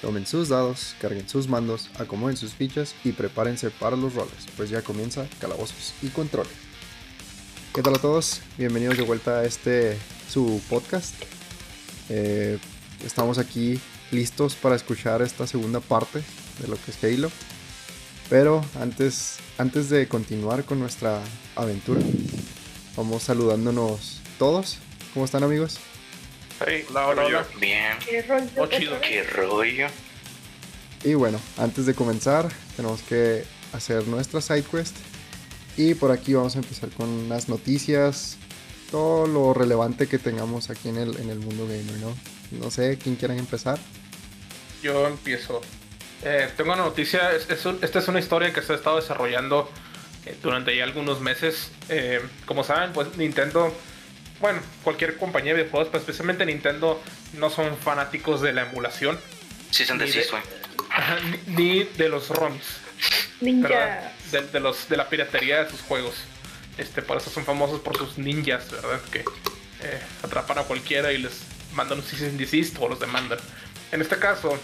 Tomen sus dados, carguen sus mandos, acomoden sus fichas y prepárense para los roles, pues ya comienza Calabozos y Controles. ¿Qué tal a todos? Bienvenidos de vuelta a este su podcast. Eh, estamos aquí listos para escuchar esta segunda parte de lo que es Halo. Pero antes, antes de continuar con nuestra aventura, vamos saludándonos todos. ¿Cómo están amigos? Hey, hola, hola, hola. Bien. Qué rollo. Oh, chido. Qué rollo. Y bueno, antes de comenzar, tenemos que hacer nuestra side quest. Y por aquí vamos a empezar con las noticias, todo lo relevante que tengamos aquí en el, en el mundo gamer, ¿no? No sé, ¿quién quieren empezar? Yo empiezo. Eh, tengo una noticia. es- es un- esta es una historia que se ha estado desarrollando eh, durante ya algunos meses. Eh, como saben, pues Nintendo, bueno, cualquier compañía de videojuegos, pero especialmente Nintendo, no son fanáticos de la emulación Sí, se Ni de- güey. ajá, ni, ni de los ROMs. Ninja. De, de los, de la piratería de sus juegos. Este, por eso son famosos por sus ninjas, ¿verdad? Que eh, atrapan a cualquiera y les mandan un cease and desist o los demandan. En este caso,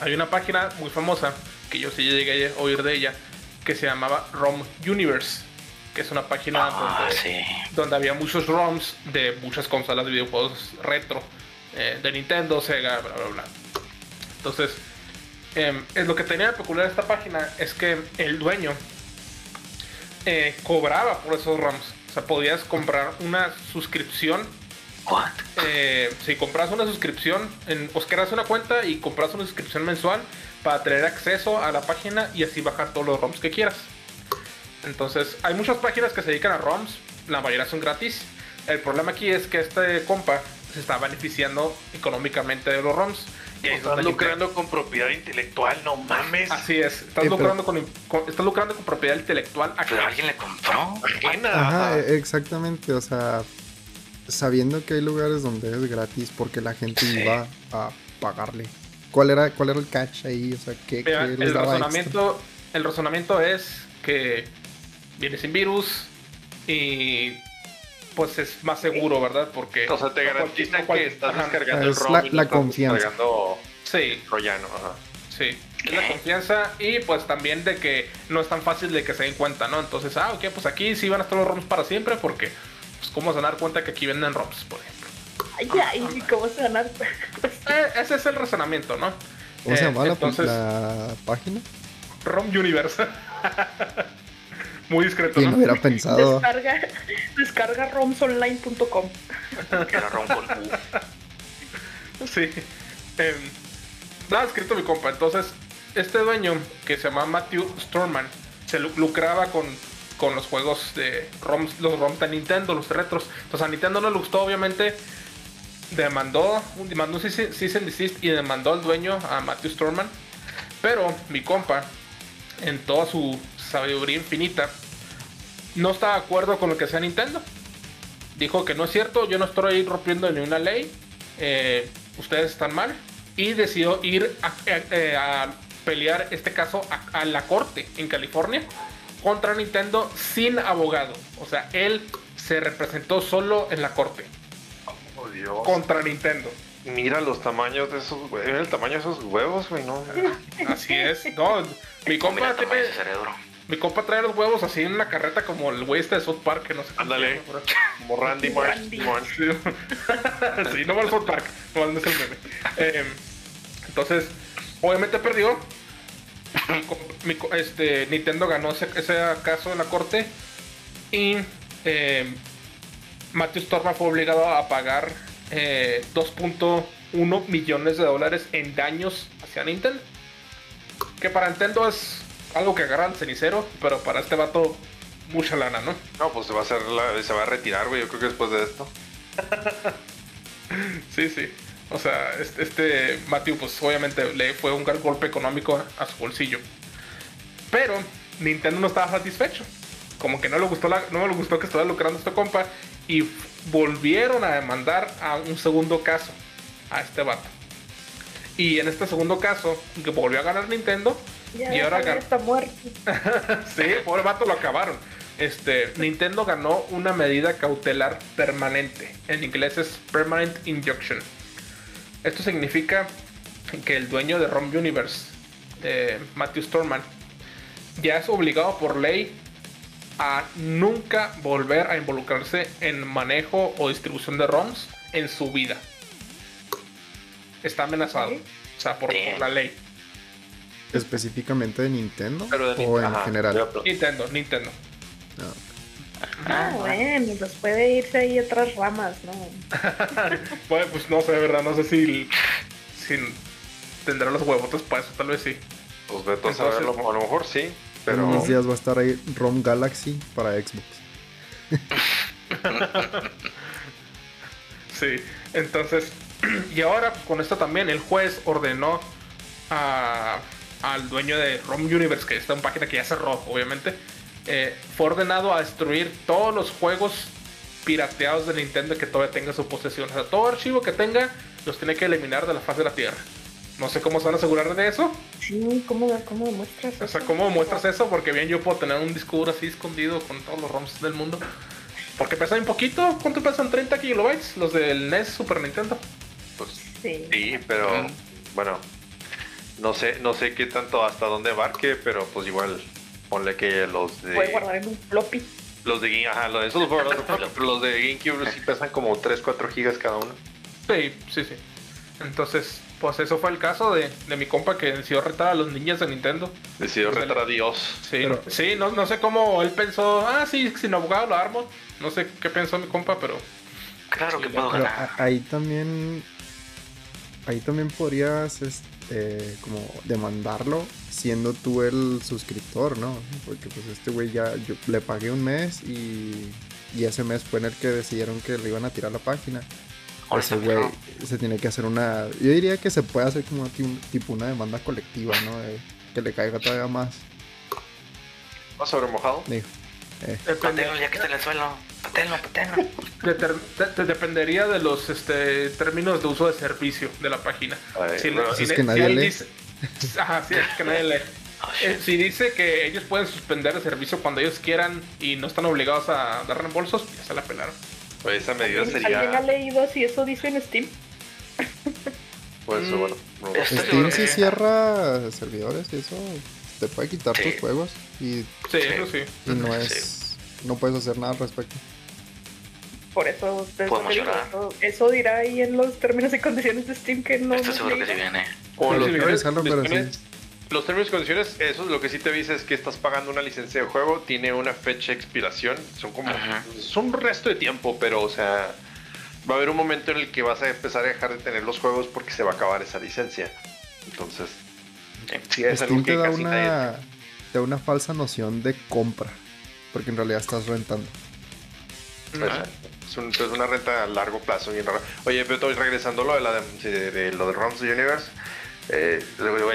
hay una página muy famosa que yo sí llegué a oír de ella que se llamaba ROM Universe, que es una página Ah, donde, sí. donde había muchos ROMs de muchas consolas de videojuegos retro, eh, de Nintendo, Sega, bla, bla, bla. Entonces, es lo que tenía de peculiar esta página es que el dueño eh, cobraba por esos ROMs. O sea, podías comprar una suscripción. Eh, si compras una suscripción, en, os creas una cuenta y compras una suscripción mensual para tener acceso a la página y así bajar todos los ROMs que quieras. Entonces, hay muchas páginas que se dedican a ROMs, la mayoría son gratis. El problema aquí es que este compa se está beneficiando económicamente de los ROMs. Y ahí es Están donde la gente- lucrando con propiedad intelectual, no mames. Así es, estás, pero- lucrando, con, con- estás lucrando con propiedad intelectual Pero acá. alguien le compró. Ajena. Ajá, e- exactamente, o sea, sabiendo que hay lugares donde es gratis, porque la gente Sí. iba a pagarle. ¿Cuál era, cuál era el catch ahí? O sea, ¿qué, Mira, qué les el daba razonamiento, el razonamiento es que viene sin virus y pues es más seguro, ¿verdad? Porque O sea, te garantizan que estás ajá, descargando el ROM la- y no la estás confianza. Sí, troyano. Ajá. sí. Es la confianza y pues también de que no es tan fácil de que se den cuenta, ¿no? Entonces, ah, ok, pues aquí sí van a estar los ROMs para siempre porque pues cómo se van a dar cuenta que aquí venden ROMs, por ejemplo. Ay, ay, ¿cómo se van a dar cuenta? Eh, ese es el razonamiento, ¿no? ¿Cómo se Eh, llamaba la- entonces- la, página? ROM Universe. Muy discreto, ¿Quién ¿no? hubiera pensado? Descarga, descarga romsonline.com. Sí. Em, nada, escrito mi compa. Entonces, este dueño, que se llama Matthew Storman, se lu- lucraba con, con los juegos de ROMs, los ROMs de Nintendo, los retros. Entonces, a Nintendo no le gustó, obviamente. Demandó, un- demandó un cease and desist y demandó al dueño, a Matthew Storman. Pero mi compa, en toda su sabiduría infinita, no está de acuerdo con lo que sea Nintendo. Dijo que no es cierto, yo no estoy rompiendo ni una ley, eh, ustedes están mal. Y decidió ir a, eh, a pelear este caso a, a la corte en California contra Nintendo sin abogado. O sea, él se representó solo en la corte Oh, Dios. contra Nintendo. Mira los tamaños de esos huevos. Mira el tamaño de esos huevos, güey, no. Así es. No, mi Mira compa, el tamaño de tiene- ese cerebro. Mi compa trae los huevos así en una carreta como el güey este de South Park, que no sé Ándale. Como Randy Marsh. Sí, no va al South Park, no no es el meme. Eh, entonces, obviamente perdió. Mi mi este, Nintendo ganó ese, ese caso en la corte. Y eh, Matthew Storma fue obligado a pagar eh, 2.1 millones de dólares en daños hacia Nintendo. Que para Nintendo es algo que agarra al cenicero, pero para este vato, mucha lana, ¿no? No, pues se va a hacer la- se va a retirar, güey. Yo creo que después de esto. Sí, sí. O sea, este, este Matthew, pues obviamente le fue un gran golpe económico a su bolsillo. Pero Nintendo no estaba satisfecho. Como que no le gustó, la, no le gustó que estuviera lucrando este compa. Y volvieron a demandar a un segundo caso a este vato. Y en este segundo caso, que volvió a ganar Nintendo. Ya, y ahora déjame, gan- está muerto. sí, pobre vato lo acabaron. Este, Nintendo ganó una medida cautelar permanente. En inglés es Permanent Injunction. Esto significa que el dueño de ROM Universe, eh, Matthew Storman, ya es obligado por ley a nunca volver a involucrarse en manejo o distribución de ROMs en su vida. Está amenazado. O sea, por, por la ley. ¿Específicamente de Nintendo? Pero de ¿O en ajá, general? Nintendo, Nintendo. No. Ah, bueno, pues puede irse ahí a otras ramas, ¿no? Bueno, pues no sé, de verdad, no sé si, si tendrá los huevotes para eso, tal vez sí. Pues a Entonces- saberlo, a lo mejor sí, En pero unos días va a estar ahí ROM Galaxy para Xbox. Sí, entonces, y ahora con esto también el juez ordenó a- al dueño de ROM Universe, que está en página que ya cerró, obviamente, eh, fue ordenado a destruir todos los juegos pirateados de Nintendo que todavía tenga en su posesión. O sea, todo archivo que tenga los tiene que eliminar de la faz de la Tierra. No sé cómo se van a asegurar de eso. Sí, ¿cómo, cómo demuestras O sea, eso? ¿cómo muestras eso? Porque bien yo puedo tener un disco duro así escondido con todos los ROMs del mundo. Porque pesan un poquito. ¿Cuánto pesan? 30 kilobytes. Los del NES Super Nintendo. pues Sí. sí, pero bueno, no sé, no sé qué tanto hasta dónde abarque, pero pues igual ponle que los de Puede guardar en un floppy. los de Game- ajá, los de esos los los de GameCube sí pesan como 3, 4 gigas cada uno. Sí, sí, sí. Entonces, pues eso fue el caso de, de mi compa que decidió retar a los niños de Nintendo. Decidió Pues, retar a Dios. Sí, Pero- sí no, no sé cómo él pensó. Ah, sí, sin abogado lo armo. No sé qué pensó mi compa, pero. Claro que puedo ganar. ahí también. Ahí también podrías este, como demandarlo siendo tú el suscriptor, ¿no? Porque pues este güey ya yo le pagué un mes y, y ese mes fue en el que decidieron que le iban a tirar la página. Ese güey se tiene que hacer una. Yo diría que se puede hacer como ti- tipo una demanda colectiva, ¿no? De que le caiga todavía más. ¿Vas sobre mojado? Digo, eh, Depende, ya que está en el suelo. Te dependería de los este, términos de uso de servicio de la página. Ay, Si, es que nadie lee. dice- Ajá, sí, es que nadie lee. Oh, Eh, si dice que ellos pueden suspender el servicio cuando ellos quieran y no están obligados a dar reembolsos, ya se la pelaron. Pues esa medida ¿Alguien ha sería. leído si eso dice en Steam? Pues Mm. bueno. no. Steam si cierra servidores y eso te puede quitar Sí. tus juegos y, Sí, Sí. eso sí. y no Sí. es. No puedes hacer nada al respecto. Por eso, eso Podemos te digo, llorar. eso, dirá ahí en los términos y condiciones de Steam que no Estoy seguro que sí viene. O Sí, los términos Los términos y condiciones, eso es lo que sí te dice es que estás pagando una licencia de juego, tiene una fecha de expiración, son como, Ajá. es un resto de tiempo, pero o sea, va a haber un momento en el que vas a empezar a dejar de tener los juegos porque se va a acabar esa licencia. Entonces, sí es algo Steam te que da casi nadie- una, te da una falsa noción de compra. Porque en realidad estás rentando. Exacto. Es, un- es una renta a largo plazo bien rara. Oye, pero estoy regresando a lo de, la de, de- de lo de ROMs Universe. Eh,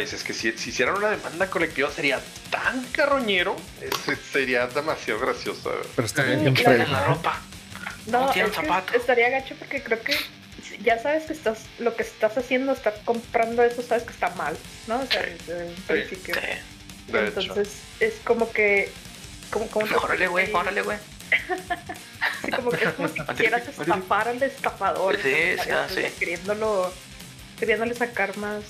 es que si, si hicieran una demanda colectiva sería tan carroñero, es- sería demasiado gracioso. Pero está Eh, bien. En la ropa. No, No tiene es un que zapato. estaría gacho porque creo que ya sabes que estás, lo que estás haciendo, estar comprando eso, sabes que está mal, ¿no? O sea, Sí. desde un principio. Sí. De hecho. Entonces, es como que, como, como Órale, güey, órale, güey. Sí, como que es como si quisieras estafar al estafador. Sí, ¿sabes? sí, ah, sí. Queriéndolo, queriéndole sacar más,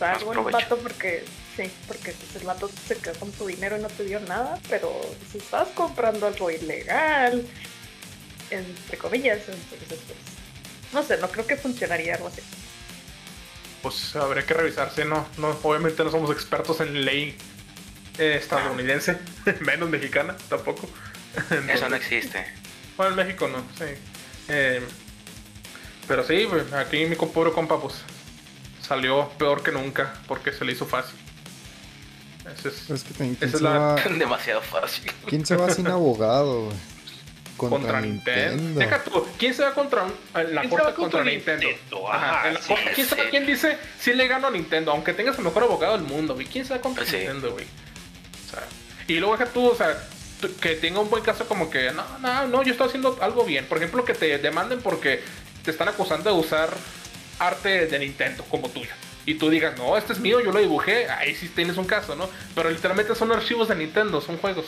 algo al provecho. vato porque, sí, porque pues, el vato se quedó con tu dinero y no te dio nada, pero si estás comprando algo ilegal, entre comillas, entonces, pues, no sé, no creo que funcionaría algo así. Pues habría que revisarse, no, no, obviamente no somos expertos en ley eh, estadounidense, menos mexicana tampoco. Eso no existe. Bueno, en México no, sí. Eh, pero sí, pues, aquí mi pobre compa, pues salió peor que nunca porque se le hizo fácil. Ese es Es que también, ¿quién, Esa es la- Demasiado fácil. quién se va sin abogado? güey? Contra, contra, Nintendo. Nintendo. Deja tú, ¿quién se va contra en la ¿Quién se corte contra, contra Nintendo? Nintendo? Ajá, Ajá, en la sí, corte- ¿Quién, sabe sí. quién dice si le gano a Nintendo? Aunque tengas el mejor abogado del mundo, güey. ¿Quién se va contra Sí. Nintendo, güey? Sea, y luego deja tú, o sea, que tenga un buen caso como que, no, no, no, yo estoy haciendo algo bien. Por ejemplo, que te demanden porque te están acusando de usar arte de Nintendo como tuyo. Y tú digas, no, este es mío, yo lo dibujé. Ahí sí tienes un caso, ¿no? Pero literalmente son archivos de Nintendo, son juegos.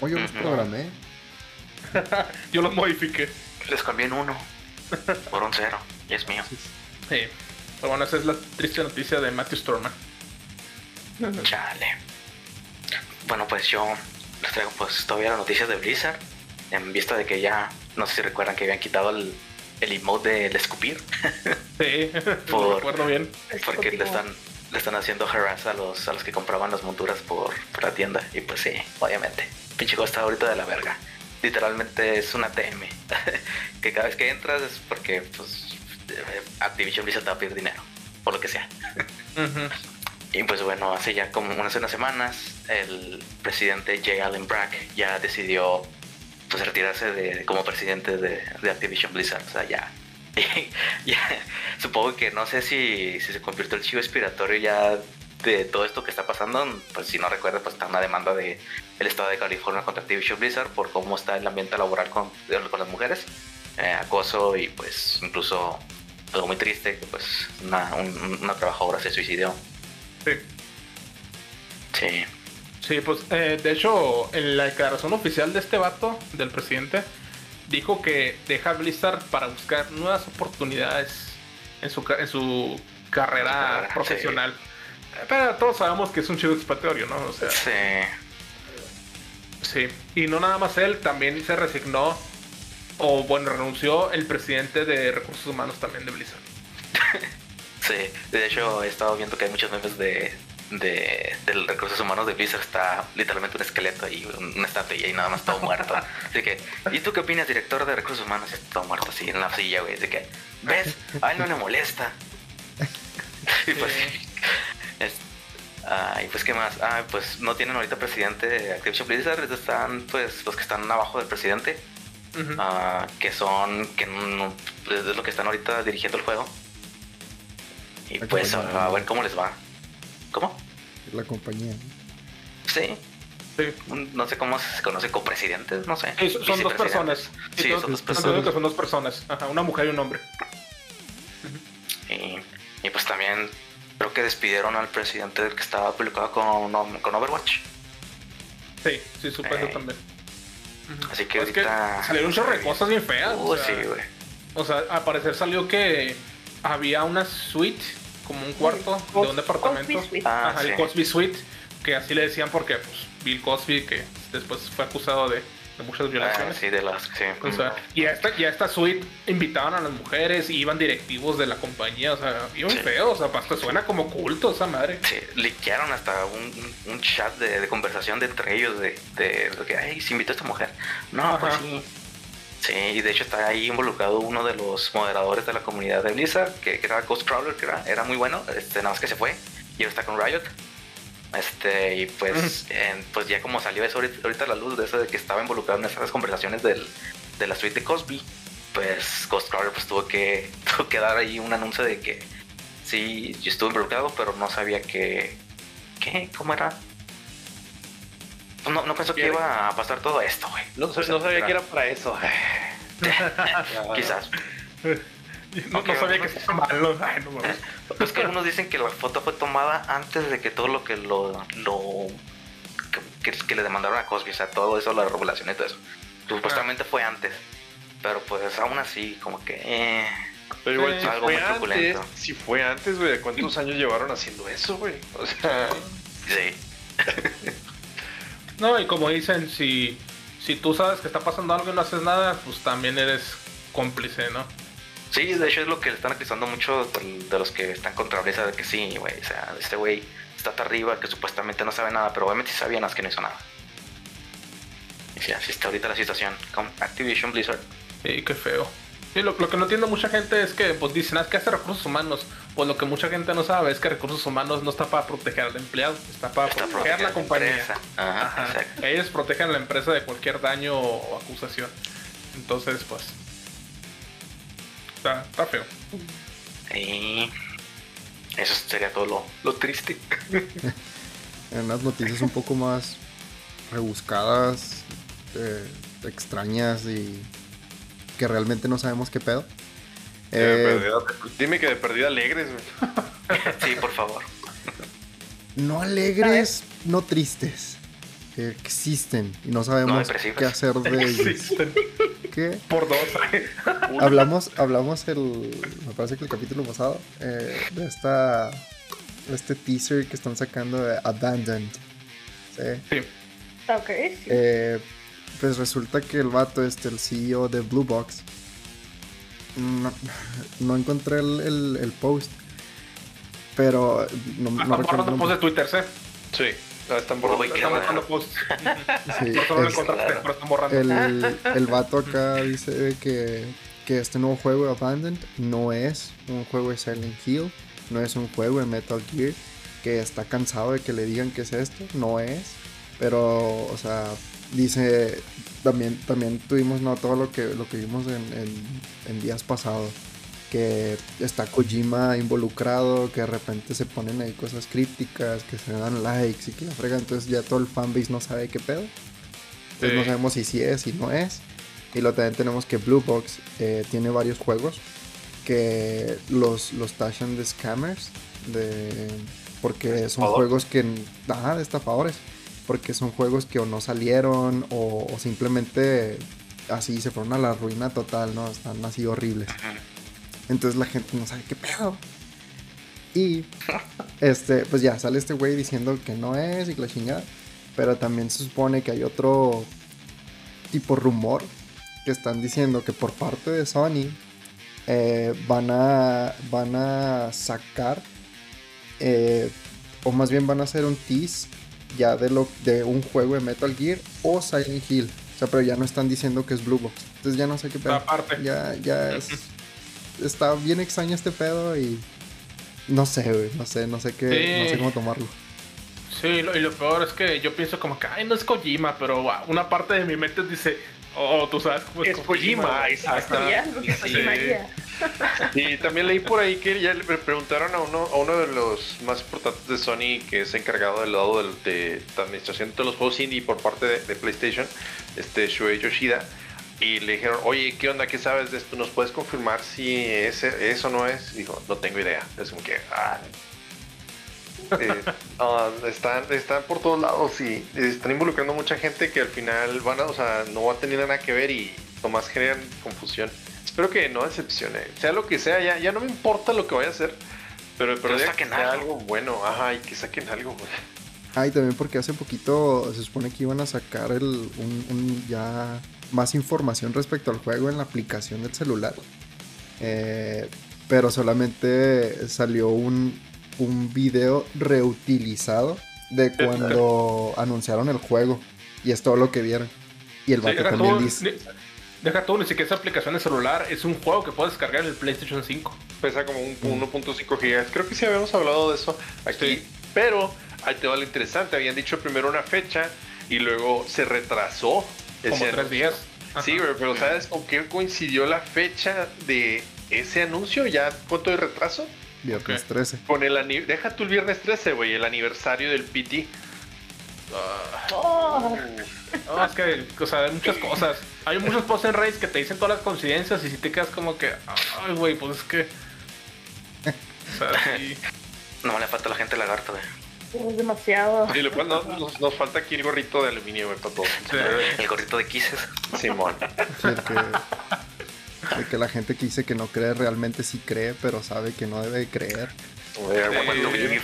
Oye, yo los programé. Yo los modifiqué. Les cambié en uno. Por un cero. Y es mío. Sí. Pero bueno, esa es la triste noticia de Matthew Storman. Chale. Bueno, pues yo les traigo pues todavía las noticias de Blizzard. En vista de que ya, no sé si recuerdan que habían quitado el, el emote del escupir. Sí, Por- recuerdo bien. porque le están, le están haciendo harass a los, a los que compraban las monturas por, por la tienda. Y pues sí, obviamente. Pinche juego está ahorita de la verga. Literalmente es una TM. que cada vez que entras es porque pues eh, Activision Blizzard te va a pedir dinero. Por lo que sea. Ujú. Y pues bueno, hace ya como unas unas semanas el presidente J. Allen Brack ya decidió pues retirarse de, como presidente de, de Activision Blizzard. O sea, ya, supongo que no sé si, si se convirtió el chivo expiratorio ya de todo esto que está pasando. Pues si no recuerda, pues está una demanda de el estado de California contra Activision Blizzard por cómo está el ambiente laboral con, con las mujeres, eh, acoso y pues incluso algo muy triste que pues una, un- una trabajadora se suicidó. Sí. Sí. Sí, pues eh, de hecho, en la declaración oficial de este vato, del presidente, dijo que deja Blizzard para buscar nuevas oportunidades en su, en su carrera profesional. Pero todos sabemos que es un chivo expiatorio, ¿no? O sea, Sí. sí. Y no nada más él, también se resignó, o bueno, renunció el presidente de recursos humanos también de Blizzard. Sí, de hecho he estado viendo que hay muchos memes de, de, del recursos humanos de Blizzard. Está literalmente un esqueleto ahí, un- una estatua y ahí nada más todo muerto. Así que, ¿y tú qué opinas, director de recursos humanos? Y está todo muerto así en la silla, güey. Así que, ¿ves? A él no le molesta. y pues, es- ah, y pues, ¿qué más? Ah, pues no tienen ahorita presidente de Activision Blizzard. Están, pues, los que están abajo del presidente. Ujú. ah, que son que no, es lo que están ahorita dirigiendo el juego y La pues compañía. a ver cómo les va ¿cómo? La compañía. sí Sí. no sé cómo se conoce copresidentes no sé Sí, son dos personas. sí son, son dos son- personas que son dos personas. Ajá, una mujer y un hombre. y, y pues también creo que despidieron al presidente que estaba publicado con, con Overwatch Sí, sí, supe eso Eh, también. así que Es que ahorita salieron un chorro de cosas bien feas. Uh, o sea, sí güey O sea, al parecer salió que había una suite, como un cuarto de un departamento. Cosby Suite. Ah, Ajá, el sí. Cosby Suite, que así le decían porque pues, Bill Cosby, que después fue acusado de, de muchas Ah, violaciones. sí de las sí. O sea, y a esta, y a esta suite invitaban a las mujeres y iban directivos de la compañía, o sea, bien Sí. feo, o sea, hasta suena como culto esa madre. Sí, liquearon hasta un, chat de, de conversación de entre ellos de, de, de que, ay, se invitó a esta mujer. No, pues sí. Sí, y de hecho está ahí involucrado uno de los moderadores de la comunidad de Blizzard, que, que era Ghostcrawler, que era, era muy bueno, este, nada más que se fue, y ahora está con Riot. Este, y pues, pues ya como salió eso ahorita, ahorita a la luz de eso de que estaba involucrado en esas conversaciones del, de la suite de Cosby, pues Ghostcrawler pues tuvo que, tuvo que dar ahí un anuncio de que sí, yo estuve involucrado, pero no sabía que, ¿qué? ¿Cómo era? No, no pensó que iba a pasar todo esto, güey. No, sab- no sabía que era para eso. Quizás. No, sabía que estaba malo. Ay, no mames. Pues que algunos dicen que la foto fue tomada antes de que todo lo que lo. lo que, que- que le demandaron a Cosby, o sea, todo eso, la revelación y todo eso. Supuestamente fue antes. Pero pues aún así, como que. Eh, Pero igual, si algo fue muy antes, truculento. si fue antes, güey, ¿de cuántos años llevaron haciendo eso, güey? O sea, sí. No, y como dicen, si, si tú sabes que está pasando algo y no haces nada, pues también eres cómplice, ¿no? Sí, de hecho es lo que le están acusando mucho de, los que están contra Blizzard, de que sí, güey. O sea, este güey está hasta arriba, que supuestamente no sabe nada, pero obviamente sí sabía nada, es que no hizo nada. Y sí, así está ahorita la situación con Activision Blizzard. Sí, qué feo. Sí, lo, lo que no entiende mucha gente es que pues dicen, ah, es que hace recursos humanos. Pues lo que mucha gente no sabe es que recursos humanos no está para proteger al empleado, está para Está proteger a la compañía. empresa. Ajá, Ajá. exacto. Ellos protegen a la empresa de cualquier daño o acusación. Entonces, pues. Está, está feo. Y eso sería todo lo, lo triste. En unas noticias un poco más rebuscadas, eh, extrañas y que realmente no sabemos qué pedo. de Eh, perdida- dime que de perdida alegres, güey. Sí, por favor. no alegres, no tristes. que existen y no sabemos qué hacer de ellos. Existen. que Por dos. hablamos, hablamos el, me parece que el capítulo pasado, eh, de esta, este teaser que están sacando de Abandoned. ¿sí? sí. Ok, sí. Eh, pues resulta que el vato, este, el CEO de Blue Box, no, no encontré el, el- el post, pero no, no recuerdo. borrando posts de. Twitter, ¿eh? Sí, están por Uy, Están borrando posts. Sí, Por eso no lo es- encontraste, claro. pero están borrando. el, el vato acá dice que, que este nuevo juego de Abandoned no es un juego de Silent Hill, no es un juego de Metal Gear, que está cansado de que le digan que es esto, no es, pero, o sea, dice, también, también tuvimos no todo lo que, lo que vimos en, en- en días pasados, que está Kojima involucrado, que de repente se ponen ahí cosas crípticas, que se dan likes y que la fregan, entonces ya todo el fanbase no sabe qué pedo. Entonces no Sí. sabemos si sí es, si no es. Y luego también tenemos que Blue Box eh, tiene varios juegos que los, los tachan de scammers, de, porque son Estafador. juegos que... Ajá, de estafadores. Porque son juegos que o no salieron o, o simplemente así se fueron a la ruina total, ¿no? Están así horribles. Entonces la gente no sabe qué pedo. Y este, pues ya sale este güey diciendo que no es y que la chingada. Pero también se supone que hay otro tipo rumor que están diciendo que por parte de Sony eh, van a van a sacar eh, o más bien van a hacer un tease ya de lo de un juego de Metal Gear o Silent Hill. O sea, pero ya no están diciendo que es Blue Box. Entonces ya no sé qué pedo. Aparte. Ya, ya es. Está bien extraño este pedo y. No sé, güey. No sé, no sé qué. Sí. No sé cómo tomarlo. Sí, lo- y lo peor es que yo pienso como que, ay, no es Kojima, pero wow, una parte de mi mente dice, oh, tú sabes cómo es, Es Kojima, güey". exacto. Sí. Y también leí por ahí que ya le preguntaron a uno, a uno de los más importantes de Sony que es encargado del lado de, la administración de los juegos indie por parte de, de PlayStation, este Shuei Yoshida, y le dijeron, oye, ¿qué onda? ¿Qué sabes de esto? ¿Nos puedes confirmar si ese, eso no es? Dijo, no tengo idea. Es como que, ah. Eh, ah, están, están por todos lados y están involucrando mucha gente que al final van a, o sea, no va a tener nada que ver y nomás generan confusión. Espero que no decepcione. Sea lo que sea, ya, ya no me importa lo que vaya a hacer. Pero, pero, saquen que sea algo. algo bueno. Ajá, y que saquen algo, güey. Ah, y también porque hace poquito se supone que iban a sacar el, un, un ya más información respecto al juego en la aplicación del celular. Eh, pero solamente salió un, un video reutilizado de cuando anunciaron el juego. Y es todo lo que vieron. Y el Sí, vato deja, también tú, dice... deja tú, ni siquiera esa aplicación de celular, es un juego que puedes descargar en el PlayStation 5. Pesa como un Mm. 1.5 gigas. Creo que sí habíamos hablado de eso aquí. Sí. Pero ahí te va lo interesante. Habían dicho primero una fecha y luego se retrasó. ese Como tres días. Sí, güey, pero ¿sabes con qué coincidió la fecha de ese anuncio? ¿Ya cuánto de retraso? Viernes Ok. 13. Con el deja tú el viernes 13, güey, el aniversario del PT. Oh, No, es que, o sea, hay muchas cosas. Hay muchos posts en Reddit que te dicen todas las coincidencias y si te quedas como que, ay, güey, pues es que. O sea, sí. No le falta a la gente lagarto, güey. es demasiado. Y después nos, nos- nos falta aquí el gorrito de aluminio, güey, para todos. El gorrito de Kisses. Simón. Sí, el que, el que la gente que dice que no cree realmente sí cree, pero sabe que no debe creer. I want to believe.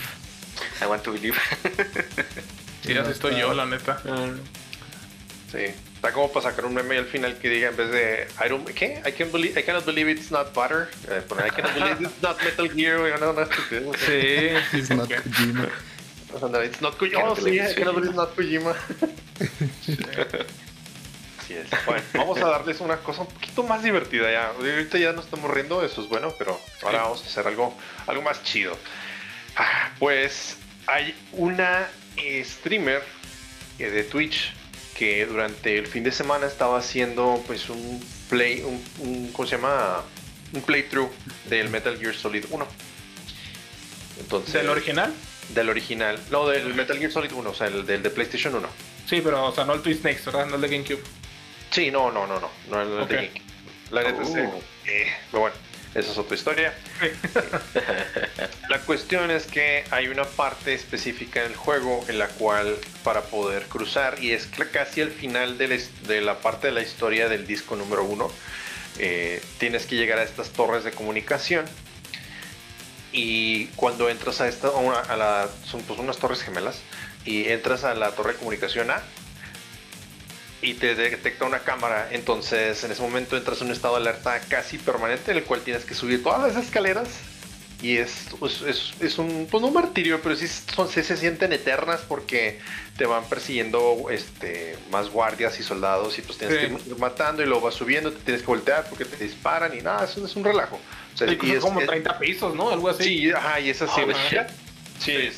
I want to believe. Sí, así estoy yo, la neta. Sí. Está como para sacar un meme al final que diga en vez de I don't, ¿qué? I can't believe, I cannot believe it's not butter. Eh, I cannot believe it's not Metal Gear, güey. No, no, estupidez. Sí, It's not Kojima. No, it's not Kojima. Oh, sí, I it's cannot believe it's not Kojima. Así es. Bueno, vamos a darles una cosa un poquito más divertida ya. Ahorita ya nos estamos riendo, eso es bueno, pero ahora vamos a hacer algo, algo más chido. Ah, Pues hay una eh, streamer eh, de Twitch que durante el fin de semana estaba haciendo pues un play, un, un- ¿cómo se llama? Un playthrough del Metal Gear Solid 1. Entonces, ¿Del original? Del original. No, del Metal Gear Solid 1, o sea, el del de PlayStation 1. Sí, pero, o sea, no el Twin Snakes, ¿verdad? No el de GameCube. Sí, no, no, no, no. No el de GameCube. La neta es Uh. eh, pero bueno. Esa es otra historia. la cuestión es que hay una parte específica en el juego en la cual para poder cruzar, y es casi al final de la, parte de la historia del disco número uno, eh, tienes que llegar a estas torres de comunicación. Y cuando entras a esta, a, la, son pues unas torres gemelas, y entras a la torre de comunicación A, y te detecta una cámara. Entonces, en ese momento entras en un estado de alerta casi permanente, en el cual tienes que subir todas las escaleras. Y es, pues, es, es un, pues no un martirio, pero sí, son, se sienten eternas porque te van persiguiendo este, más guardias y soldados y pues tienes que ir matando y luego vas subiendo, te tienes que voltear porque te disparan y nada, eso es un relajo. y es como 30 pisos, ¿no? Algo así. Sí, ajá, y es así. sí,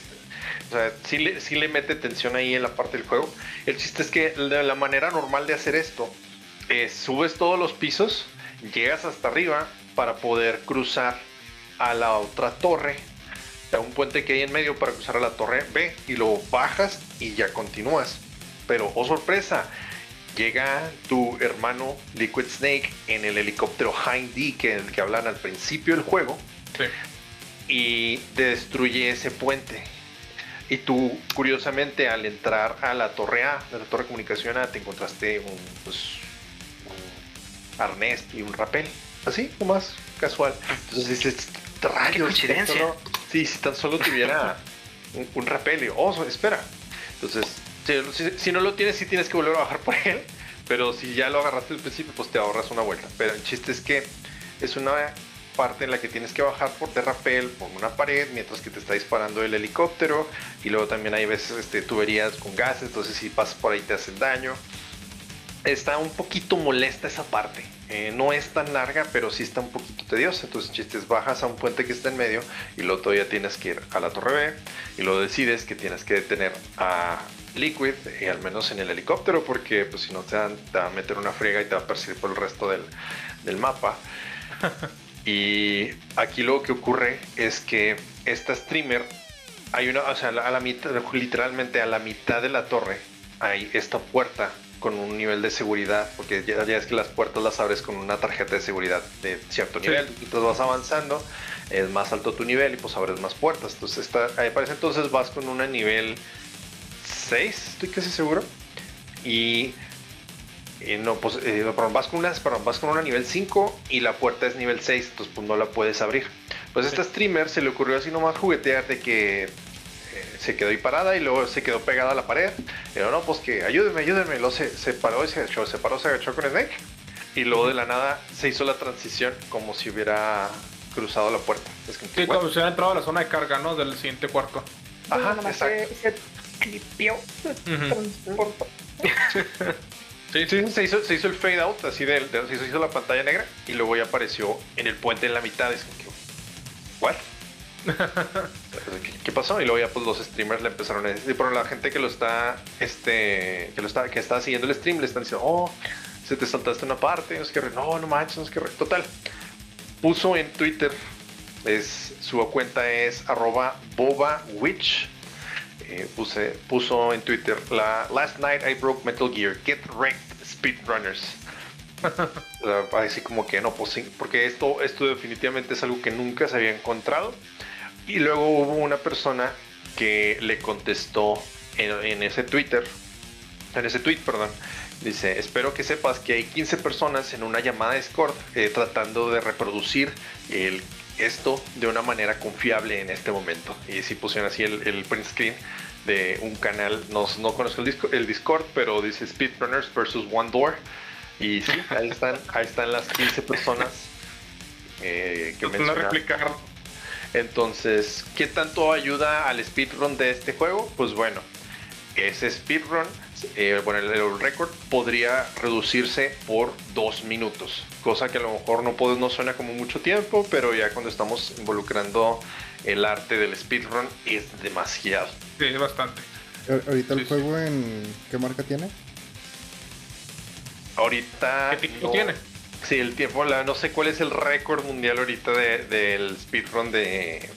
o sea, sí le, le mete tensión ahí en la parte del juego. El chiste es que la manera normal de hacer esto es subes todos los pisos, llegas hasta arriba para poder cruzar a la otra torre, a un puente que hay en medio para cruzar a la torre B y luego bajas y ya continúas. Pero, oh sorpresa, llega tu hermano Liquid Snake en el helicóptero Hind D que, que hablan al principio del juego y destruye ese puente y tú, curiosamente, al entrar a la torre A, a la torre de comunicación A, te encontraste un, pues, un arnés y un rapel. Así, más casual. Entonces dices, rayos. coincidencia. sí, si tan solo tuviera un, un rapel. Y, oh, espera. Entonces, si, no lo tienes, sí tienes que volver a bajar por él. Pero si ya lo agarraste al principio, pues te ahorras una vuelta. Pero el chiste es que es una parte en la que tienes que bajar por terrapel, por una pared, mientras que te está disparando el helicóptero. Y luego también hay veces este, tuberías con gases, entonces si pasas por ahí te hacen daño. Está un poquito molesta esa parte. Eh, no es tan larga, pero sí está un poquito tediosa. Entonces, chistes, bajas a un puente que está en medio y luego todavía tienes que ir a la torre B y luego decides que tienes que detener a Liquid, y al menos en el helicóptero, porque pues si no te, te va a meter una friega y te va a perseguir por el resto del, del mapa. Y aquí lo que ocurre es que esta streamer, hay una, o sea, a la mitad, literalmente a la mitad de la torre, hay esta puerta con un nivel de seguridad, porque ya, es que las puertas las abres con una tarjeta de seguridad de cierto nivel. Entonces vas avanzando, es más alto tu nivel y pues abres más puertas. Entonces, ahí parece entonces vas con una nivel 6, estoy casi seguro. Y no, pues eh, vas, con una, vas con una nivel 5 y la puerta es nivel 6, entonces pues no la puedes abrir. Pues a esta streamer se le ocurrió así nomás juguetear de que eh, se quedó ahí parada y luego se quedó pegada a la pared. Pero no, pues que ayúdenme, ayúdenme. Luego se, se paró y se agachó, se paró, se agachó con Snake. Y luego de la nada se hizo la transición como si hubiera cruzado la puerta. Es que, sí, como si hubiera entrado a la zona de carga, ¿no? Del siguiente cuarto. Ajá, exacto. Se, se clipió, Sí, sí, se hizo, se hizo el fade out, así de, se hizo la pantalla negra y luego ya apareció en el puente en la mitad. Es como que, ¿what? ¿Qué, pasó? Y luego ya pues los streamers le empezaron a decir, pero la gente que lo está, este, que lo está, que está siguiendo el stream le están diciendo, oh, se te saltaste una parte, no sé qué, no, no manches, no sé qué, total. Puso en Twitter, es, su cuenta es arroba bobawitch eh, puse, puso en Twitter la Last night I broke Metal Gear, get wrecked speedrunners. Así como que no, pues porque esto, esto definitivamente es algo que nunca se había encontrado. Y luego hubo una persona que le contestó en, ese Twitter, en ese tweet, perdón. Dice, espero que sepas que hay 15 personas en una llamada Discord eh, tratando de reproducir esto de una manera confiable en este momento. Y si pusieron así el, print screen de un canal, no, no conozco el, el Discord, pero dice Speedrunners versus One Door. Y sí, ahí están, ahí están las 15 personas eh, que replicar. Entonces, ¿qué tanto ayuda al speedrun de este juego? Pues bueno, ese speedrun, eh, bueno, el, récord podría reducirse por dos minutos, cosa que a lo mejor no, puede, no suena como mucho tiempo, pero ya cuando estamos involucrando el arte del speedrun es demasiado. Sí, bastante. ¿Ahorita el juego en qué marca tiene? Ahorita. ¿Qué tiempo tiene? Sí, el tiempo, la, no sé cuál es el récord mundial ahorita del speedrun de,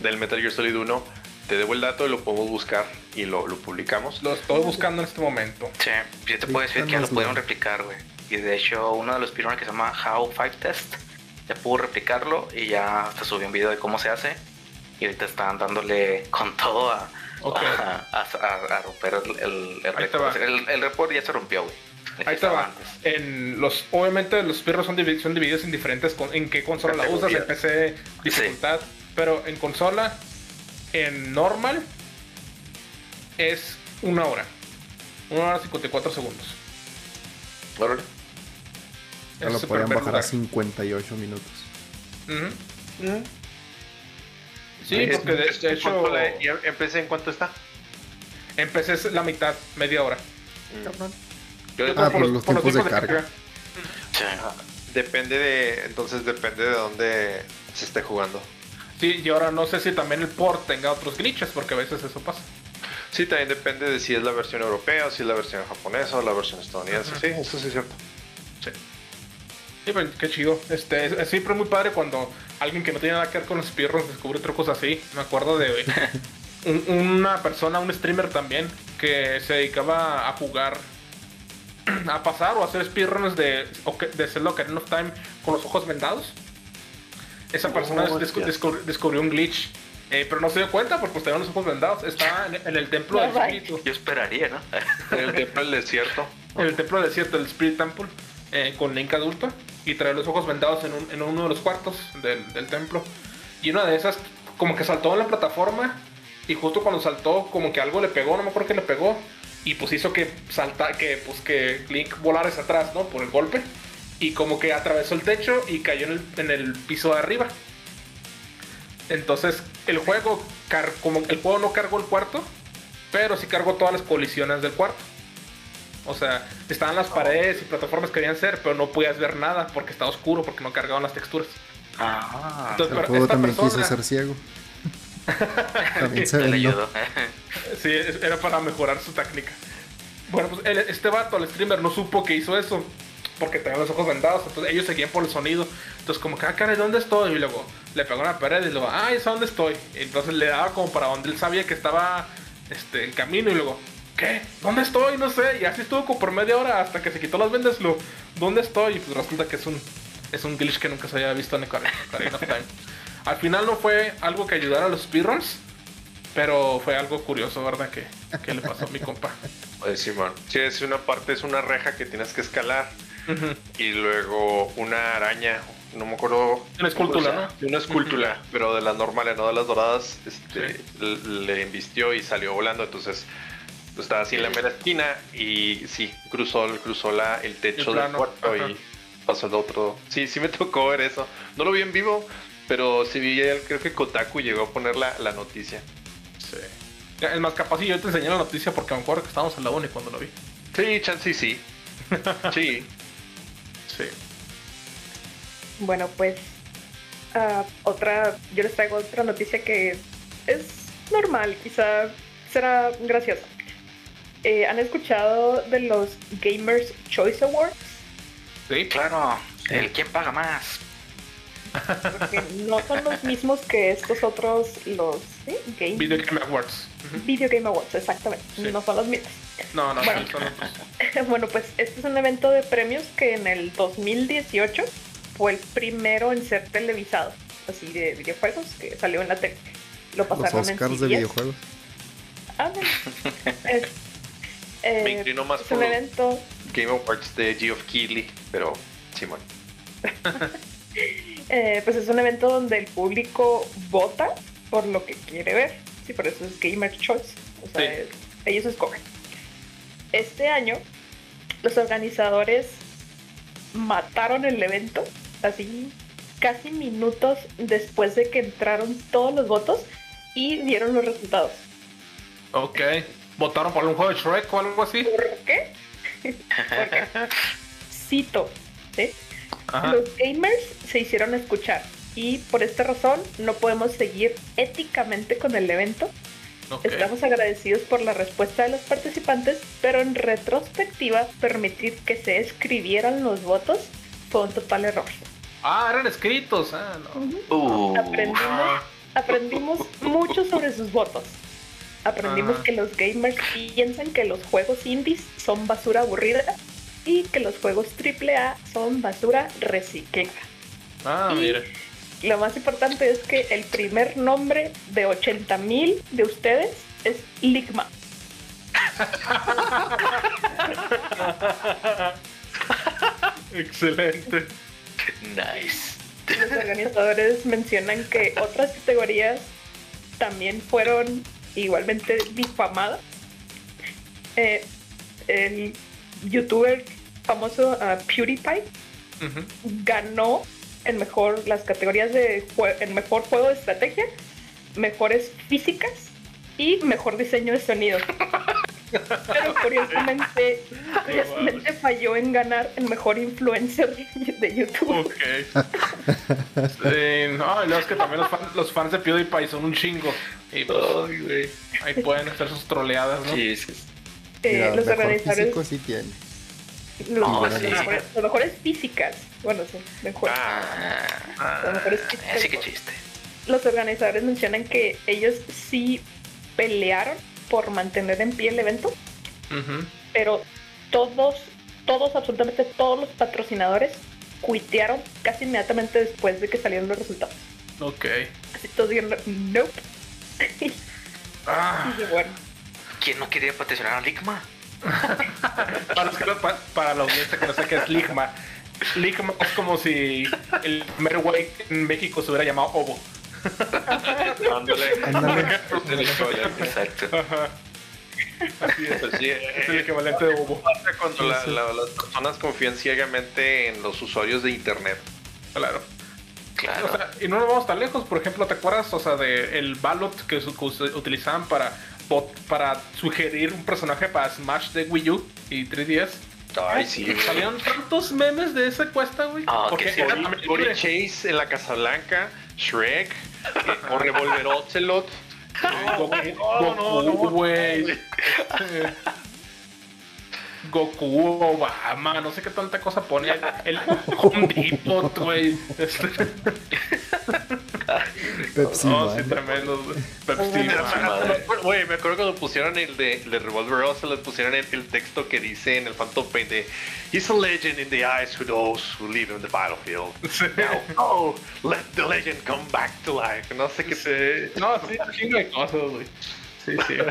del Metal Gear Solid 1 te debo el dato y lo podemos buscar y lo, publicamos. Lo estoy buscando en este momento. Sí, yo te puedo decir que ya lo pudieron replicar, güey. Y de hecho, uno de los speedrunners que se llama How 5 Test ya pudo replicarlo y ya hasta subió un video de cómo se hace. Y ahorita están dándole con todo a, Ok. a, a- a romper el, el, el récord. récord ya se rompió, güey. Ahí Estaba. En los, obviamente los perros son, divi- son divididos en diferentes con- en qué consola la usas, en PC, dificultad. Pero en consola, en normal, es una hora. Una hora 54 segundos. Órale. Ya lo podían bajar a regular. 58 minutos. Ujú. Sí, Es- porque de, es- de hecho consola, ¿y empecé en cuánto está? es la mitad, media hora. Yo Ah, por los tiempos de carga. Sí. Depende de. Entonces depende de dónde se esté jugando. Sí, y ahora no sé si también el port tenga otros glitches, porque a veces eso pasa. Sí, también depende de si es la versión europea, si es la versión japonesa o la versión estadounidense. Sí, eso sí es cierto. Sí. Sí, pero qué chido. Este, es, es siempre muy padre cuando alguien que no tiene nada que ver con los speedruns descubre trucos así. Me acuerdo de un- una persona, un streamer también, que se dedicaba a jugar, a pasar o a hacer speedruns de, de Zelda Ocarina of Time con los ojos vendados. Esa persona Oh, descu- ya. descubri- descubrió un glitch. eh, pero no se dio cuenta porque pues tenía los ojos vendados. Estaba en, en el templo No del espíritu. Yo esperaría, ¿no? En el templo del desierto. en el templo del desierto del Spirit Temple eh, con Link adulto y trae los ojos vendados en, un- en uno de los cuartos del, del templo. Y una de esas, como que saltó en la plataforma y justo cuando saltó, como que algo le pegó, no me acuerdo qué le pegó. Y pues hizo que salta, que pues que Link volara hacia atrás, ¿no? Por el golpe. Y como que atravesó el techo y cayó en el, en el piso de arriba. Entonces, el juego, car- como el juego no cargó el cuarto, pero sí cargó todas las colisiones del cuarto. O sea, estaban las paredes y plataformas que querían ser, pero no podías ver nada porque estaba oscuro, porque no cargaban las texturas. Ah, Entonces, El pero juego esta también persona, quiso ser ciego. también se le. Sí, era para mejorar su técnica. Bueno, pues el- este vato, el streamer, no supo que hizo eso porque tenían los ojos vendados. Entonces ellos seguían por el sonido. Entonces, como que, ah, caray, ¿dónde estoy? Y luego le pegó en la pared y luego, ah, ¿es dónde estoy? Y entonces le daba como para donde él sabía que estaba este, el camino. Y luego, ¿qué? ¿Dónde estoy? No sé. Y así estuvo como por media hora hasta que se quitó las vendas. Lo, ¿dónde estoy? Y pues resulta que es un, es un glitch que nunca se había visto en Ocarina of Time. Al final no fue algo que ayudara a los speedruns. Pero fue algo curioso, ¿verdad? Que, que le pasó a mi compa. Pues Simón. Sí, es una parte, es una reja que tienes que escalar. Y luego una araña. No me acuerdo. Una escultura, ¿no? Una escultura, pero de las normales, no de las doradas. Este, Le embistió y salió volando. Entonces pues, estaba así en la mera esquina. Y sí, cruzó, cruzó la, el techo El del cuarto ajá. y pasó al otro. Sí, sí me tocó ver eso. No lo vi en vivo, pero sí vi, el- creo que Kotaku llegó a poner la, la noticia. Sí. Es más, capaz y yo te enseñé la noticia porque me acuerdo que estábamos en la uni cuando lo vi. Sí, chance sí. Sí. Sí. Bueno, pues ah, otra, yo les traigo otra noticia que es normal, quizá será graciosa. Eh, ¿Han escuchado de los Gamers Choice Awards? Sí, Claro, el quién paga más. Porque no son los mismos que estos otros, los ¿sí? Game, Video Game Awards. Video Game Awards, exactamente. Sí. No son los mismos. No, no, Bueno. sí, son otros. bueno, pues este es un evento de premios que en el 2018 fue el primero en ser televisado, así de videojuegos, que salió en la tele. Lo Los pasaron en Oscars de CBS. videojuegos. Ándale. Es, eh, Me inclino más es por un los- evento, Game Awards de Geoff Keighley, pero Simón. eh, pues es un evento donde el público vota por lo que quiere ver. Sí, por eso es Gamer Choice. O sea, Sí. ellos escogen. Este año, los organizadores mataron el evento, así casi minutos después de que entraron todos los votos y dieron los resultados. Ok. ¿Votaron por un juego de Shrek o algo así? ¿Por qué? Porque, cito, ¿sí? Ajá. Los gamers se hicieron escuchar y por esta razón no podemos seguir éticamente con el evento. Estamos agradecidos por la respuesta de los participantes, pero en retrospectiva permitir que se escribieran los votos fue un total error. Ah, eran escritos. Ah, no. Uh, Aprendimos, aprendimos mucho sobre sus votos. Aprendimos Ah. que los gamers piensan que los juegos indies son basura aburrida y que los juegos AAA son basura reciclada. Ah, Y mira. Lo más importante es que el primer nombre de 80 mil de ustedes es Ligma. Excelente. Nice. Los organizadores mencionan que otras categorías también fueron igualmente difamadas. Eh, el youtuber famoso ah, PewDiePie ganó en mejor las categorías de el mejor juego de estrategia, mejores físicas y mejor diseño de sonido. Pero curiosamente, curiosamente falló en ganar el mejor influencer de YouTube. Ok. Sí, no, y luego es que también los, fan- los fans de PewDiePie son un chingo. Y pues ahí pueden hacer sus troleadas, ¿no? Sí, sí. Eh, Mira, los organizadores, sí tiene. No, los sí. mejores, los mejores físicas, bueno, sí, mejor. Ah, Ah, físicas. así que chiste. los organizadores mencionan que ellos sí pelearon por mantener en pie el evento, pero todos, todos, absolutamente todos los patrocinadores cuitearon casi inmediatamente después de que salieron los resultados. Ok. Así todos dijeron, nope. Ah, Y bueno, ¿Quién no quería patrocinar a Ligma? para, los que no- pa- para la audiencia que no sé qué es Ligma. Ligma es como si el primer güey en México se hubiera llamado Ovo. ándale. Exacto. Ajá. Así es. Pues sí, Es el eh, equivalente de Ovo. cuando la- la- las personas confían ciegamente en los usuarios de internet. Claro. Claro. O sea, y no nos vamos tan lejos, por ejemplo, ¿te acuerdas, o sea, de el ballot que, utilizaban para bot- para sugerir un personaje para Smash de Wii U y 3DS? Ay, sí, güey. Salieron tantos memes de esa cuesta, güey. Ah, Porque que sí. era. Chase en la Casa Blanca, Shrek, eh, o Revolver Ocelot. Goku, no, no, no. Goku, güey. Goku, Obama, no sé qué tanta cosa pone. El Home Depot, güey. Este, Pepsi no, Man. sí, tremendo. güey. Pepsi. Güey, me acuerdo cuando pusieron el de, el de Revolver Ocelot, pusieron el, el texto que dice en el Phantom Pain de He's a legend in the eyes of those who live in the battlefield. Now, oh, let the legend come back to life. No sé qué Sí. No, sí, chingo de cosas, güey. Sí, sí.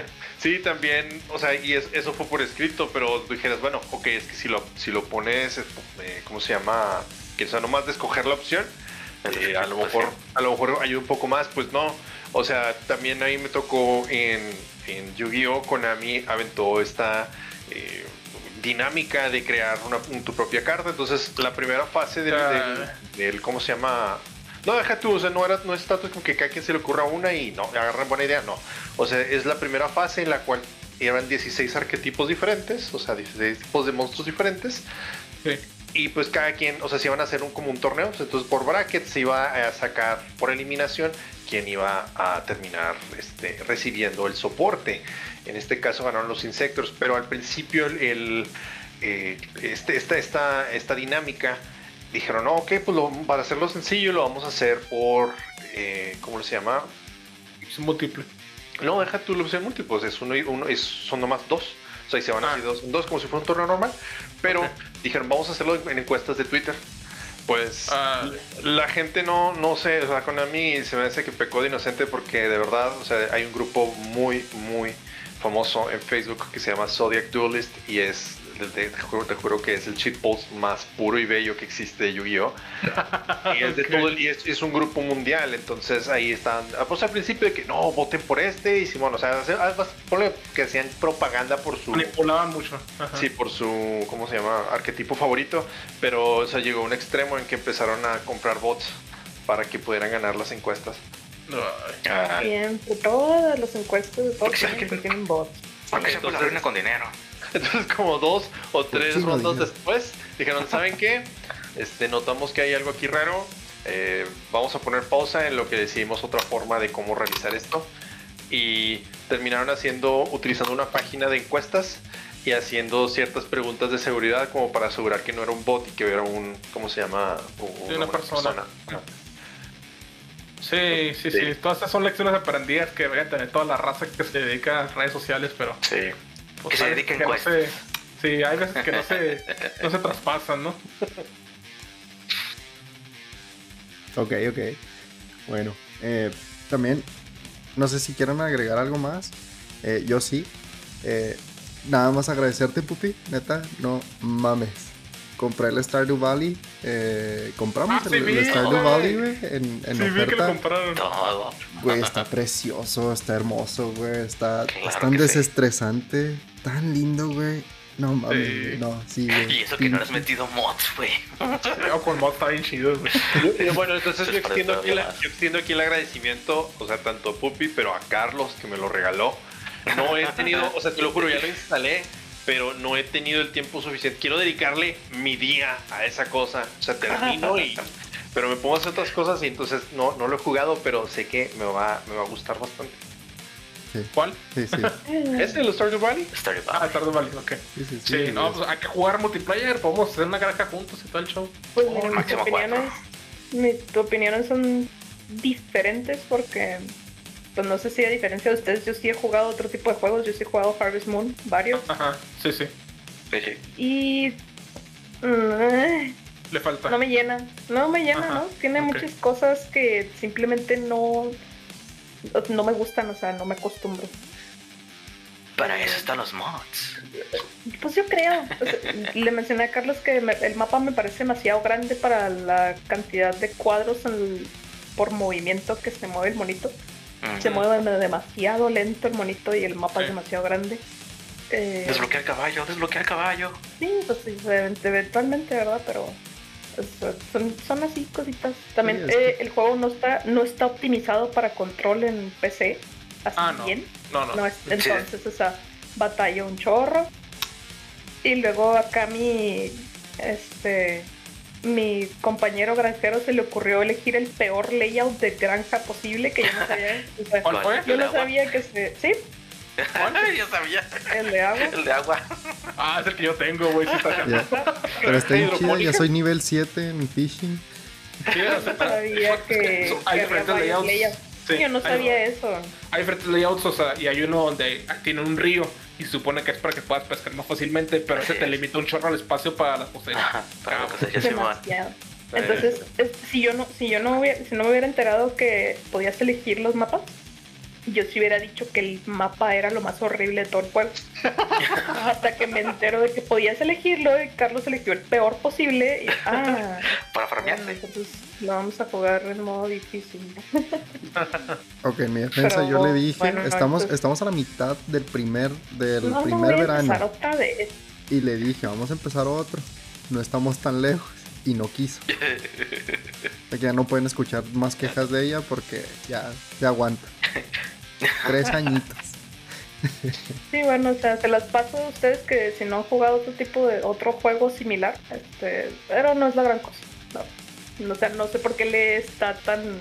Sí, también, o sea, y es- eso fue por escrito, pero dijeras, bueno, ok, es que si lo, si lo pones, eh, ¿cómo se llama? Que sea nomás de escoger la opción, eh, a lo mejor a lo mejor ayuda un poco más, pues no. O sea, también ahí me tocó en, en Yu-Gi-Oh! Konami aventó esta eh, dinámica de crear una, un- tu propia carta. Entonces, la primera fase del, Ah. del- del- ¿cómo se llama? No, deja tú, o sea, no, era, no es tanto como que cada quien se le ocurra una y no, agarran buena idea, no. O sea, es la primera fase en la cual eran 16 arquetipos diferentes, o sea, 16 tipos de monstruos diferentes. Sí. Y pues cada quien, o sea, se iban a hacer un, como un torneo. Entonces por bracket se iba a sacar por eliminación quién iba a terminar este, recibiendo el soporte. En este caso ganaron los insectos, pero al principio el, el, eh, este, esta, esta, esta dinámica dijeron, no, ok, pues lo- para hacerlo sencillo lo vamos a hacer por, eh, ¿cómo se llama? Es múltiple. No, deja tu opción múltiples, es uno y uno, es, son nomás dos. O sea, y se van Ah. así dos, dos como si fuera un torneo normal. Pero. Dijeron, vamos a hacerlo en encuestas de Twitter. Pues Ah. la gente no, no sé, o sea, con a mí se me hace que pecó de inocente porque de verdad, o sea, hay un grupo muy, muy famoso en Facebook que se llama Zodiac Duelist y es, te, te juro, te juro que es el shitpost más puro y bello que existe de Yu-Gi-Oh! y es de todo el- y es, es un grupo mundial, entonces ahí están, ah, pues al principio de que no, voten por este y Simón, o sea, hace- ah, que hacían propaganda por su... Manipulaban mucho. Ajá. Sí, por su, ¿cómo se llama? Arquetipo favorito. Pero o sea, llegó a un extremo en que empezaron a comprar bots para que pudieran ganar las encuestas. Ay. Ah, siempre, todas las encuestas de todos Porque tienen, bots. porque se con dinero. Entonces, como dos o tres rondas dinero. después, dijeron, ¿saben qué? Este, notamos que hay algo aquí raro. eh, vamos a poner pausa en lo que decidimos otra forma de cómo realizar esto. Y terminaron haciendo, utilizando una página de encuestas y haciendo ciertas preguntas de seguridad como para asegurar que no era un bot y que era un, ¿cómo se llama? Un- Sí, una persona. Sí, sí, sí, Sí. Todas esas son lecciones aprendidas que deberían tener toda la raza que se dedica a redes sociales, pero. Sí. Pues, Que se dediquen a no se- Sí, hay veces que no se, no se traspasan, ¿no? Ok, ok. Bueno, eh, también, no sé si quieran agregar algo más. Eh, yo sí. Eh, nada más agradecerte, Pupi. Neta, no mames. Compré el Stardew Valley. Eh, compramos Ah, sí, el, Stardew. Valley, güey, en, en Sí, vi que lo oferta. compraron. Todo. Güey, está precioso, está hermoso, güey. Está, Claro tan que sí. Tan lindo, güey. No mames, Sí. güey, no, sí, güey. Y eso que no le has metido mods, güey. O con mod está bien chido, güey. Bueno, entonces yo extiendo, aquí la- yo extiendo aquí el agradecimiento, o sea, tanto a Pupi, pero a Carlos que me lo regaló. No he tenido, o sea, te lo juro, ya lo instalé, pero no he tenido el tiempo suficiente. Quiero dedicarle mi día a esa cosa. O sea, termino y... Pero me pongo a hacer otras cosas y entonces no, no lo he jugado, pero sé que me va, me va a gustar bastante. ¿Cuál? Sí, sí, ¿Es el Stardew Valley? Stardew Ah, Valley. Stardew Valley, ok. sí, sí, Sí, sí, no, es- pues hay que jugar multiplayer. Podemos hacer una granja juntos y todo el show. Pues Oh, mira, mis opiniones, mis opiniones son diferentes porque, pues no sé si a diferencia de ustedes, yo sí he jugado otro tipo de juegos, yo sí he jugado Harvest Moon, varios, Ajá, sí, sí. Sí, sí. y mm, Le falta. no me llena, no me llena, Ajá, ¿no? Tiene muchas cosas que simplemente no, no me gustan, o sea, no me acostumbro. Para eso están los mods. Pues yo creo. O sea, le mencioné a Carlos que me- el mapa me parece demasiado grande para la cantidad de cuadros en- por movimiento que se mueve el monito. Se mueve de- demasiado lento el monito y el mapa Sí. es demasiado grande. Eh, Desbloquea el caballo, desbloquea el caballo. sí, pues eventualmente, ¿verdad? Pero o sea, son, son así cositas. También Sí, eh, el juego no está, no está optimizado para control en PC. Así Ah, no. bien. No, no. No, es- entonces, o sea, batalla un chorro. Y luego acá mi, este, mi compañero granjero se le ocurrió elegir el peor layout de granja posible que yo no sabía. yo ¿El de no sabía que se, sí, Yo sabía. el de agua. El de agua. Ah, es el que yo tengo, güey. Sí. Pero está bien chido, ya soy nivel 7 en fishing. Sí, No sabía que, hay diferentes layouts. Sí, yo no hay- sabía eso. Hay diferentes layouts, o sea, y hay uno donde tiene un río y se supone que es para que puedas pescar más fácilmente, pero ese te limita un chorro al espacio para las cosechas. Ajá, para demasiado. Entonces, es- si yo no, si yo no hubiera, si no me hubiera enterado que podías elegir los mapas, yo sí hubiera dicho que el mapa era lo más horrible de todo el juego. Hasta que me entero de que podías elegirlo y Carlos eligió el peor posible. Y, ah, Para bueno, farmearte. entonces lo vamos a jugar en modo difícil. Ok, en mi defensa Pero, yo le dije, bueno, no, estamos, entonces- estamos a la mitad del primer, del no, no primer voy a empezar verano. otra vez. Y le dije, vamos a empezar otro. No estamos tan lejos. Y no quiso. O sea que ya no pueden escuchar más quejas de ella porque ya se aguanta. Tres añitos. Sí, bueno, o sea, se las paso a ustedes que si no han jugado otro tipo de otro juego similar, este, pero no es la gran cosa. No, No, o sea, no sé por qué le está tan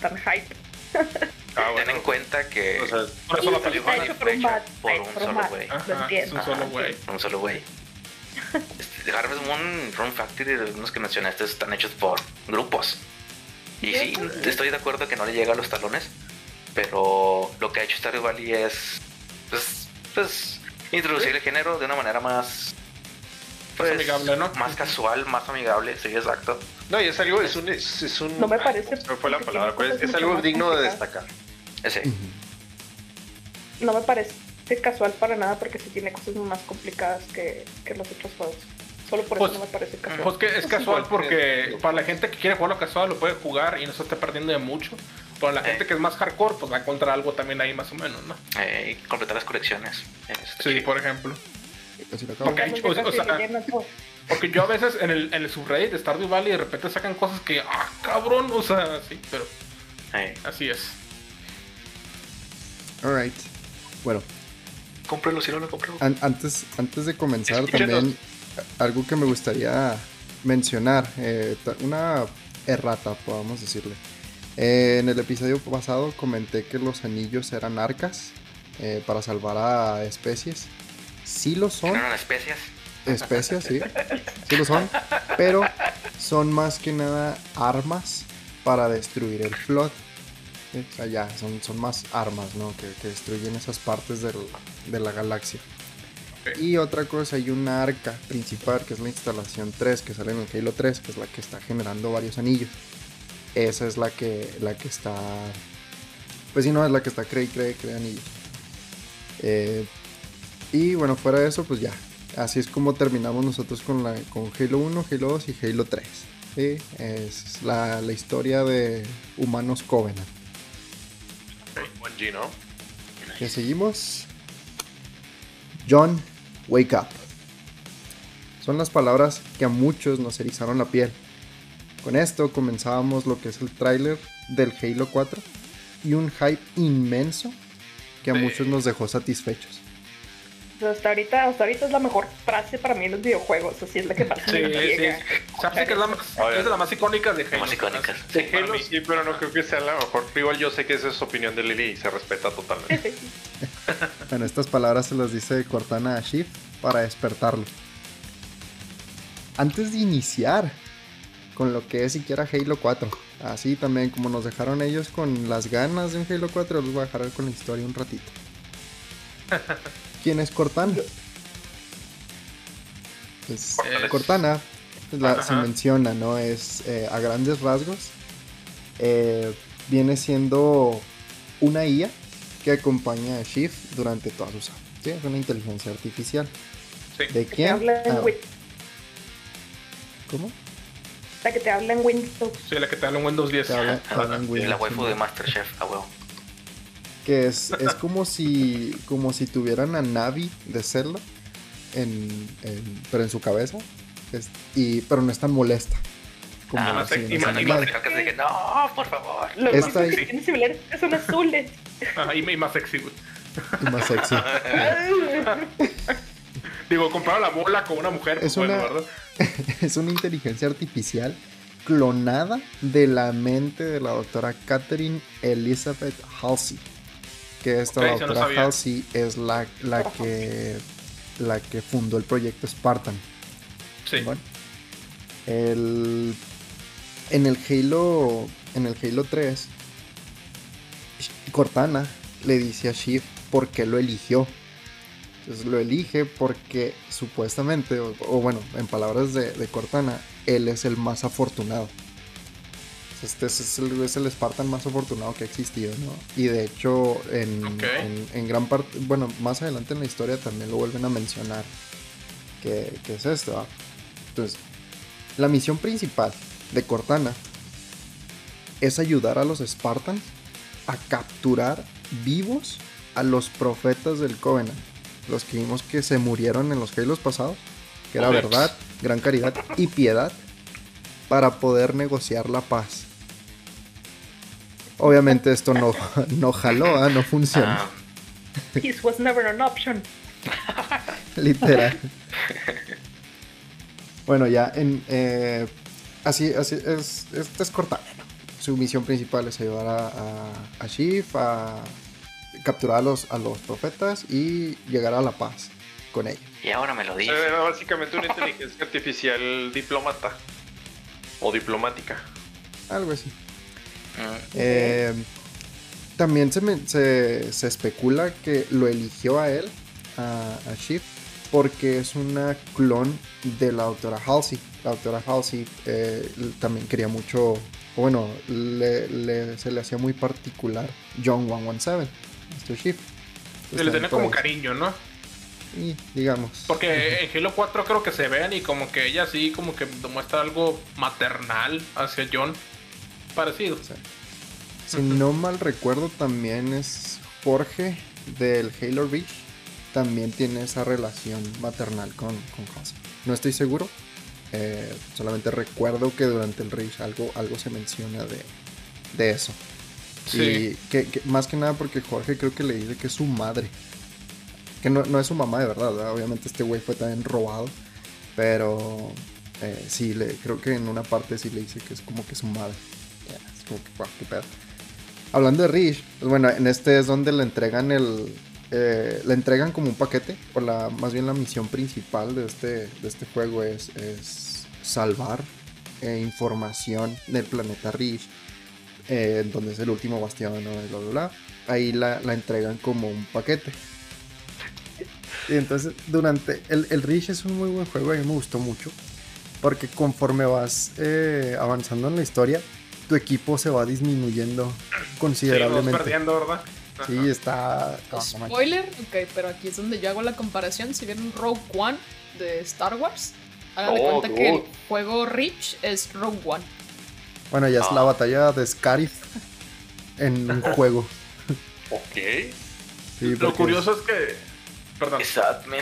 tan hype. Ah, Ten en cuenta que O sea, Por eso Sí, la está película. por por un por un solo güey. Un solo güey. un solo güey. Este, Harvest Moon, Run Factory, los que mencionaste están hechos por grupos. Y sí, estoy de acuerdo que no le llega a los talones, pero lo que ha hecho Stardew Valley es pues, pues introducir el género de una manera más pues, amigable, ¿no? Más casual, más amigable, sí, exacto. no, y es algo, es un, es, es un No me parece me fue la palabra, tiene pues, es, algo digno de destacar. Ese. No me parece casual para nada porque sí tiene cosas más complicadas que, que los otros juegos. Solo por Pues- eso no me parece casual. Pues que es casual porque que- para la gente que quiere jugarlo casual lo puede jugar y no se esté perdiendo de mucho. Para la Eh. gente que es más hardcore, pues va a encontrar algo también ahí más o menos, ¿no? Eh, y completar las colecciones. Este, Sí, por ejemplo. Ok. Carlos o- o sea. Porque yo a veces en el, en el subreddit de Stardew Valley de repente sacan cosas que, ah, cabrón, o sea, sí, pero eh, así es. Alright. Bueno, cómpralo si no lo compro. an- antes, antes de comenzar también algo que me gustaría mencionar, eh, una errata, podamos decirle. Eh, en el episodio pasado comenté que los anillos eran arcas eh, para salvar a especies. Sí lo son, ¿No eran especias? especies, sí, sí lo son, pero son más que nada armas para destruir el flood. ¿sí? O sea, ya, son, son más armas, ¿no? Que, que destruyen esas partes del- de la galaxia. Ok. Y otra cosa, hay una arca principal que es la instalación 3 que sale en el Halo 3, que es la que está generando varios anillos. esa es la que, la que está, pues sí, no, es la que está cree, cree, cree anillos. Eh, y bueno, fuera de eso, pues ya, así es como terminamos nosotros con, la, con Halo 1, Halo 2 y Halo 3. ¿sí? Es la, la historia de humanos Covenant. Buen G, ¿no? Seguimos. John, wake up. Son las palabras que a muchos nos erizaron la piel. Con esto comenzábamos lo que es el tráiler del Halo 4 y un hype inmenso que a muchos nos dejó satisfechos. Hasta ahorita, hasta ahorita es la mejor frase para mí en los videojuegos, así es la que más Sí, me sí. llega. Sabes que es, la más, A ver. es de las más icónicas de Halo. Más icónicas. De sí. Halo sí, pero no creo que sea la mejor. Igual yo sé que esa es su opinión de Lily y se respeta totalmente. Bueno, estas palabras se las dice Cortana a Shift para despertarlo. Antes de iniciar con lo que es siquiera Halo 4, así también como nos dejaron ellos con las ganas de un Halo 4, los voy a dejar con la historia un ratito. ¿Quién es Cortana? Pues, Es- Cortana, la- se menciona, ¿no? Es eh, a grandes rasgos. eh, viene siendo una IA que acompaña a Shift durante toda su vida. ¿sí? Es una inteligencia artificial. Sí. ¿De Que te quién? habla en Ah, Win- ¿Cómo? la que te habla en Windows. Sí, la que te habla en Windows 10. Te habla- te habla en Y Windows, la waifu de Masterchef, a huevo. Que es, es como si como si tuvieran a Navi de Zelda, en, en- pero en su cabeza. Es- y, pero no es tan molesta. Como Ah, más más- esa y más- dije, no, por favor. Los Esta que tienen similares son azules. Ajá, y, y más sexy, güey. Y más sexy. Digo, comprar la bola con una mujer, Es pues, bueno, una- ¿verdad? es una inteligencia artificial clonada de la mente de la doctora Catherine Elizabeth Halsey. Que esta Ok, eso no doctora sabía. Halsey es la, la que la que fundó el proyecto Spartan. Sí. Bueno, el, en el Halo en el Halo 3 Cortana le dice a Shift por qué lo eligió. Entonces lo elige porque supuestamente, o, o bueno, en palabras de, de Cortana, él es el más afortunado. Este es, el, es el Spartan más afortunado que ha existido, ¿no? Y de hecho, en, en- en gran parte, bueno, más adelante en la historia también lo vuelven a mencionar. Que, que es esto. Entonces, la misión principal de Cortana es ayudar a los Spartans a capturar vivos a los profetas del Covenant. Los que vimos que se murieron en los Halos pasados, que era verdad, gran caridad y piedad, para poder negociar la paz. Obviamente esto no, no jaló, ¿ah? no funcionó, Ah, Peace was never an option. literal. Bueno, ya en eh, así, así es, esta es Cortana. Su misión principal es ayudar a, a, a Shiv a capturar a los, a los profetas y llegar a la paz con ellos. y ahora me lo dice. Era básicamente una inteligencia artificial diplomata. O diplomática. Algo así. Mm, Eh, también se, me- se, se especula que lo eligió a él, a, a Shiv, porque es una clon de la doctora Halsey. La doctora Halsey eh, también quería mucho, bueno, le- le- se le hacía muy particular John 117, Mr. Shiv. Se le tenía como cariño, ¿no? Y digamos. Porque en Halo 4 creo que se ven y como que ella sí como que demuestra algo maternal hacia John. Parecido. Si no mal recuerdo, también es Jorge del Halo Reach. También tiene esa relación maternal con, con. No estoy seguro. eh, solamente recuerdo que durante el Reach algo, algo se menciona de, de eso. Sí. Y que, que- más que nada porque Jorge creo que le dice que es su madre. Que no, no es su mamá de verdad, ¿verdad? Obviamente este güey fue también robado. Pero eh, sí, le, creo que en una parte sí le dice que es como que su madre. Como que, qué. Hablando de Rich, pues bueno, en este es donde le entregan el. eh, le entregan como un paquete. O la, más bien la misión principal de este, de este juego es, es salvar eh, información del planeta Rich. eh, donde es el último bastión, bla, bla, bla. Ahí la, la entregan como un paquete. Y entonces, durante. El, el es un muy buen juego, a mí me gustó mucho. Porque conforme vas avanzando en la historia, tu equipo se va disminuyendo Sí, vamos considerablemente. perdiendo, ¿verdad? Ajá. Sí, está. no. Spoiler, ok, pero aquí es donde yo hago la comparación. Si vieron Rogue One de Star Wars, hagan de Oh, cuenta que el juego Reach es Rogue One. Bueno, ya es la batalla de Scarif en un juego. Ok. Sí, Lo curioso es que. Perdón. Exacto, man.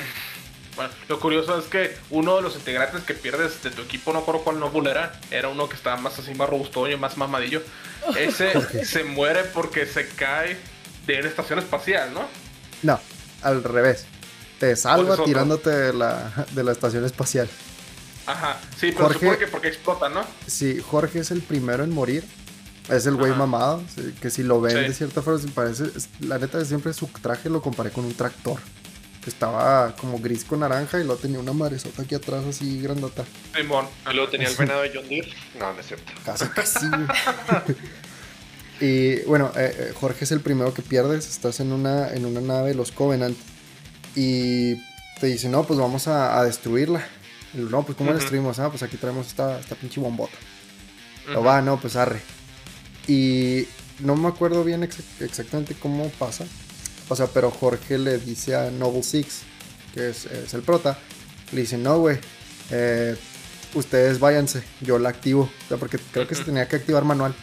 Bueno, lo curioso es que uno de los integrantes que pierdes de tu equipo, no recuerdo cuál no era, era uno que estaba más así, más robustoño, más mamadillo. Ese se muere porque se cae de una estación espacial, ¿no? No, al revés. Te salva Pues tirándote de la, de la estación espacial. Ajá, sí, pero Jorge- que porque explota, ¿no? Sí, Jorge es el primero en morir. Es el güey mamado. Que si lo ven Sí. de cierta forma, parece. La neta, siempre su traje lo comparé con un tractor. Que estaba como gris con naranja y luego tenía una madresota aquí atrás, así grandota. Simón. Y luego tenía el venado de John Deere. No, no es cierto. Casi, casi. y bueno, eh, eh, Jorge es el primero que pierdes. Estás en una, en una nave de los Covenant. Y te dice, no, pues vamos a, a destruirla. Y, no, pues ¿cómo la destruimos? Ah, pues aquí traemos esta, esta pinche bombota. Lo Ujú. va, no, pues arre. Y no me acuerdo bien ex- exactamente cómo pasa. O sea, pero Jorge le dice a Noble Six, que es, es el prota, le dice, no, güey, eh, ustedes váyanse, yo la activo. O sea, porque creo que se tenía que activar manual.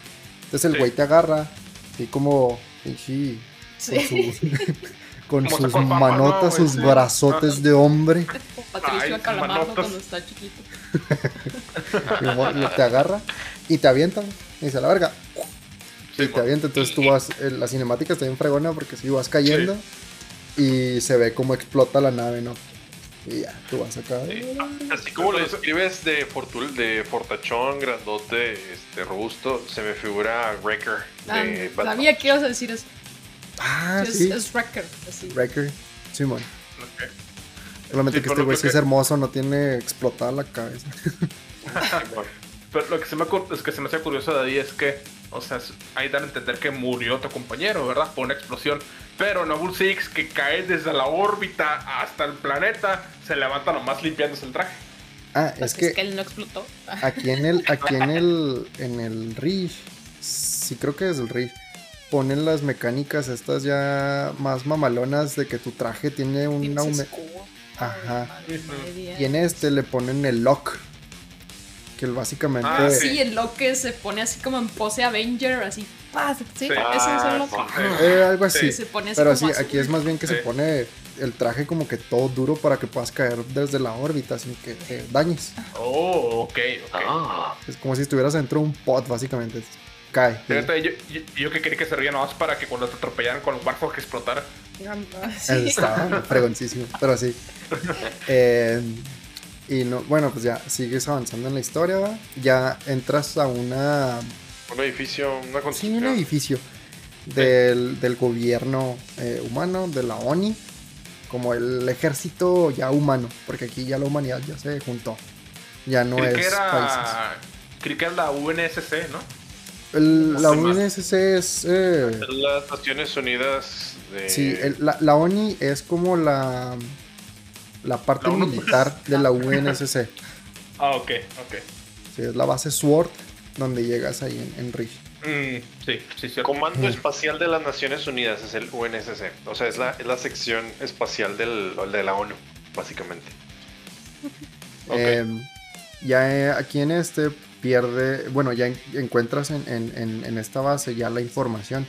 Entonces el Sí. güey te agarra, así como, pinche, con, Sí. su- con Como sus manotas, sus Sí. brazotes de hombre. Patricio Ay, Calamardo manotas. cuando está chiquito. te agarra y te avientan. Y dice, a la verga, y te avienta. Entonces tú vas, eh, la cinemática está bien fregona porque si vas cayendo y se ve cómo explota la nave, ¿no? Y ya, tú vas acá. Así como lo describes de, fortul de fortachón, grandote, este, robusto, se me figura Wrecker Ah, de Batman. sabía que ibas a decir eso. Ah, es, sí. es Wrecker. Así. Wrecker, Simón. Ok. Solamente Sí, que este güey que- sí es hermoso, no tiene explotada la cabeza. Pero lo que se me, es que se me hace curioso de ahí es que, o sea, es- ahí dan a entender que murió tu compañero, ¿verdad? Por una explosión. Pero Noble Six, que cae desde la órbita hasta el planeta, se levanta nomás limpiándose el traje. Ah, Pues es que él no explotó. aquí en el, aquí en el, en el Rish, sí creo que es el Rish, ponen las mecánicas estas ya más mamalonas de que tu traje tiene un. Ajá. Y en este le ponen el lock. Que básicamente. Ah, Sí, el Loki se pone así como en pose Avenger, así. ¡paz! Sí, Sí. ese es Ah, el Loki. sí. eh, algo así. Que se pone así Pero sí, aquí es más bien que se pone el traje como que todo duro para que puedas caer desde la órbita sin que te dañes. Oh, ok, ok. Ah, Es como si estuvieras dentro de un pod, básicamente. Cae. Fíjate, yo, yo, yo que quería que se ría nomás para que cuando te atropellaran con los barcos que explotara. Ah, sí. Está fregoncísimo, pero sí. Eh, y no, bueno, pues ya sigues avanzando en la historia, ¿va? Ya entras a una Un edificio, una Sí, construcción. un edificio del, del gobierno eh, humano, de la ONI, como el ejército ya humano, porque aquí ya la humanidad ya se juntó. Ya no creí, es que países. era, creí que era la UNSC, ¿no? El- la Sí. UNSC es... eh, Las Naciones Unidas de... sí, el- la, la ONI es como la, la parte La militar de la UNSC. Ah, ok, ok. Sí, es la base SWORD donde llegas ahí en, en. Mm, sí, sí, cierto. Comando Espacial de las Naciones Unidas es el UNSC. O sea, es la, es la sección espacial del, de la ONU, básicamente. Ok. Eh, ya eh, aquí en este pierde, bueno, ya en- encuentras en, en- en- en esta base ya la información.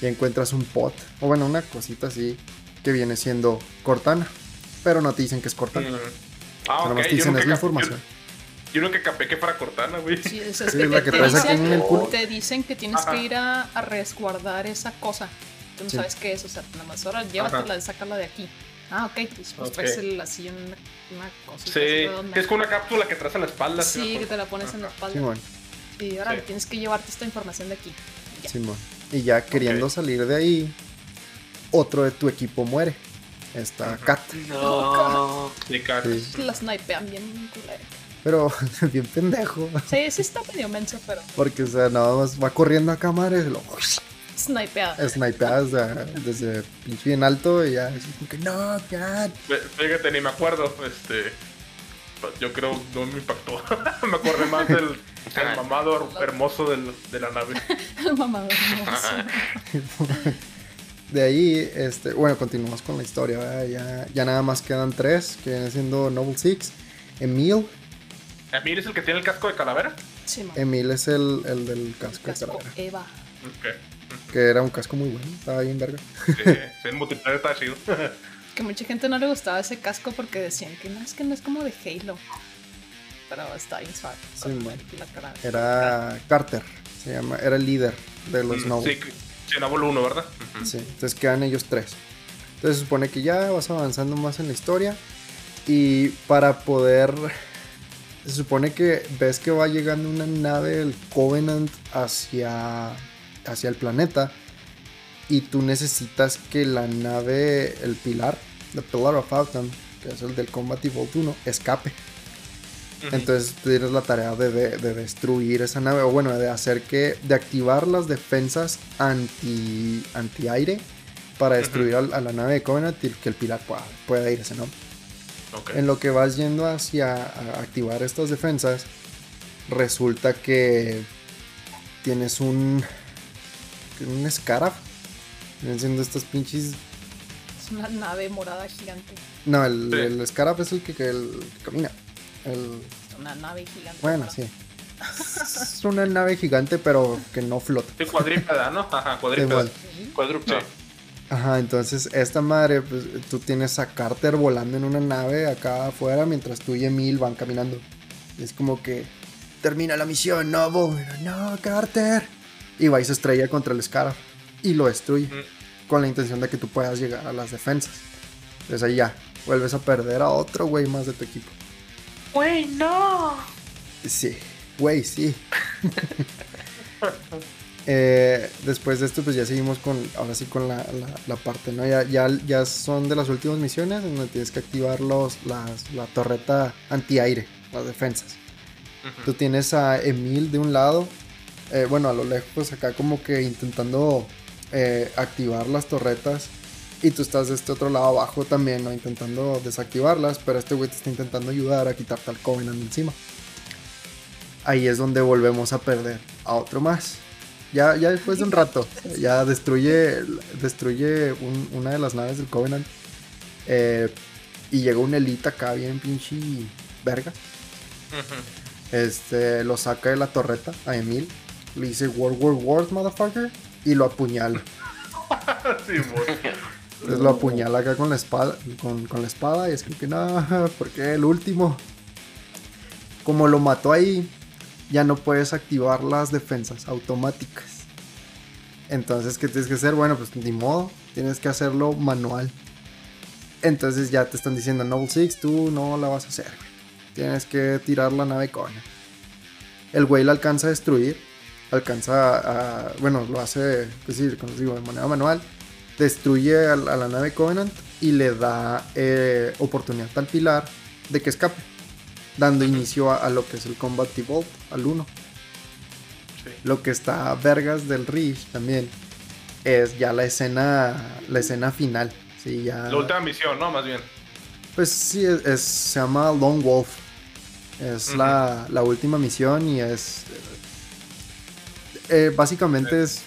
Ya encuentras un pot, o bueno, una cosita así que viene siendo Cortana. Pero no te dicen que es Cortana. Mm. O Ah, sea, ok. nomás te dicen es la información. yo, yo nunca capé que fuera Cortana, güey. Sí, es, es Sí, que la te, que te traes aquí dicen, en el culo. te dicen que tienes Ajá. que ir a, a resguardar esa cosa. Tú no Sí. sabes qué es, o sea, nada más ahora llévatela, sácala de aquí. Ah, ok, pues, pues Ok. traes el- así una, una cosa. Sí, que es como una cápsula que traes en la espalda. Sí, que te la pones en la espalda. Y ahora Sí. tienes que llevarte esta información de aquí. Ya. Simón. Y ya queriendo salir de ahí, otro de tu equipo muere. Está Kat. no. Sí, claro. Sí. La snipean bien culero. Pero bien pendejo. Sí, sí está medio menso, pero Porque, o sea, nada más va corriendo a cámara y lo snipeada. snipeas desde, desde pinche bien alto y ya. así como que no, Kat. Fí- Fíjate, ni me acuerdo. Este. Yo creo no me impactó. me acordé más del, del mamado hermoso del- de la nave. El mamador hermoso. De ahí, este, bueno, continuamos con la historia. ¿verdad? Ya, ya nada más quedan tres, que viene siendo Noble Six. Emil, Emir es el que tiene el casco de calavera. Sí. Emil es el, el del casco, de Casco calavera, Eva. Que era un casco muy bueno, estaba bien verga. Sí, sí, el multiplayer está chido. Que mucha gente no le gustaba ese casco porque decían que no, es que no es como de Halo. Pero está bien suave. Sí. Era Carter, se llama, era el líder de los Mm, Noble. Sí, sí, Noble 1, ¿verdad? Ujú. Sí, entonces quedan ellos tres. Entonces se supone que ya vas avanzando más en la historia. Y para poder. Se supone que ves que va llegando una nave del Covenant hacia, hacia el planeta. Y tú necesitas que la nave, el pilar, The Pillar of Autumn, que es el del Combat Evolved 1, escape. Entonces tienes la tarea de, de- de destruir esa nave, o bueno, de hacer que, de activar las defensas anti, anti aire para destruir a, la nave de Covenant y que el pilar pueda, pueda irse, ¿no? Ok. En lo que vas yendo hacia a activar estas defensas, resulta que tienes un, un Scarab. Vienen siendo estos pinches. Es una nave morada gigante. No, el, Sí. el Scarab es el que, que el que camina. El, una nave gigante. Bueno, sí. Es una nave gigante, pero que no flota. Sí, cuadrípeda, ¿no? Ajá, cuadrípeda. Sí. Ajá, entonces esta madre, pues tú tienes a Carter volando en una nave acá afuera mientras tú y Emil van caminando. Y es como que termina la misión, no, voy, no, Carter. Y va y se estrella contra el Scarab y lo destruye Mm. con la intención de que tú puedas llegar a las defensas. Entonces ahí ya, vuelves a perder a otro güey más de tu equipo. Güey, no. Sí, güey, sí. Eh, después de esto, pues ya seguimos con, ahora sí con la, la- la parte, ¿no? Ya, ya, ya son de las últimas misiones en donde tienes que activar los, las, la torreta antiaire, las defensas. Tú tienes a Emil de un lado, eh, bueno, a lo lejos acá como que intentando eh, activar las torretas. Y tú estás de este otro lado abajo también, ¿no? Intentando desactivarlas, pero este güey te está intentando ayudar a quitarte al Covenant encima. Ahí es donde volvemos a perder a otro más. Ya, ya después de un rato, ya destruye, destruye un- una de las naves del Covenant. eh, y llega un elite acá bien pinche verga. Este, lo saca de la torreta a Emil. Le dice World War Wars, motherfucker. Y lo apuñala. Sí. Entonces lo apuñala acá con la espada. Con, con la espada. Y es que no, porque el último. Como lo mató ahí, ya no puedes activar las defensas automáticas. Entonces, ¿qué tienes que hacer? Bueno, pues ni modo. Tienes que hacerlo manual. Entonces ya te están diciendo, Noble Six, tú no la vas a hacer. Tienes que tirar la nave con. El güey la alcanza a destruir. Alcanza a. Bueno, lo hace, pues sí, como digo, de manera manual. Destruye a, la- a la nave Covenant y le da eh, oportunidad al pilar de que escape. Dando inicio a, a lo que es el Combat Evolved, al 1. Sí. Lo que está vergas del Reach también es ya la escena la escena final. Sí, ya. La última misión, ¿no? Más bien. Pues sí, es, es- se llama Lone Wolf. Es la, la última misión y es. eh, básicamente es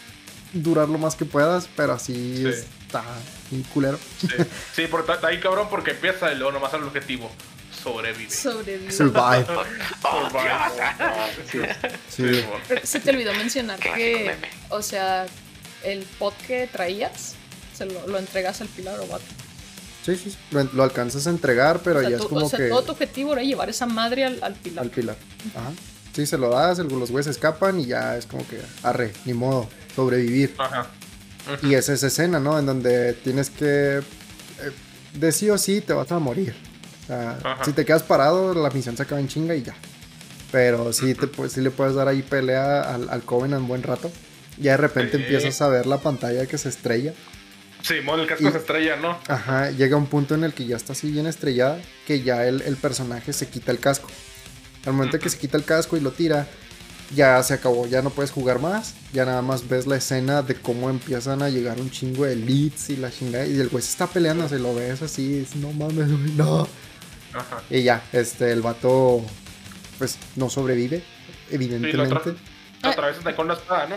durar lo más que puedas, pero así Sí. está bien culero. Sí, sí porque está ahí cabrón porque empieza y luego nomás al objetivo. Sobrevive. Sobrevive. Survive. Oh, Survive. Sí. Se te olvidó mencionar Clásico que, meme. o sea, el pot que traías, se lo, lo entregas al pilar o vato. Sí, sí, sí. Lo, lo alcanzas a entregar, pero o sea, ya tú- es como o sea, que. todo tu objetivo era llevar esa madre al, al pilar. Al pilar. Ajá. Sí, se lo das, el- los güeyes escapan y ya es como que. Arre, ni modo. Sobrevivir. Ajá. Y es esa escena, ¿no? En donde tienes que. eh, de sí o sí te vas a morir. O sea, Ajá. si te quedas parado, la misión se acaba en chinga y ya. Pero sí, te, sí le puedes dar ahí pelea al, al Covenant un buen rato. Ya de repente Sí. empiezas a ver la pantalla que se estrella. Sí, el casco Y- se estrella, ¿no? Ajá, llega un punto en el que ya está así bien estrellada que ya el, el personaje se quita el casco. Al momento que se quita el casco y lo tira, ya se acabó, ya no puedes jugar más. Ya nada más ves la escena de cómo empiezan a llegar un chingo de leads y la chingada. Y el güey se está peleando, se lo ves así, es, no mames, güey, no. Ajá. Y ya, este, el vato, pues, no sobrevive, Sí, la evidentemente. la otra vez anda con una espada, ¿no?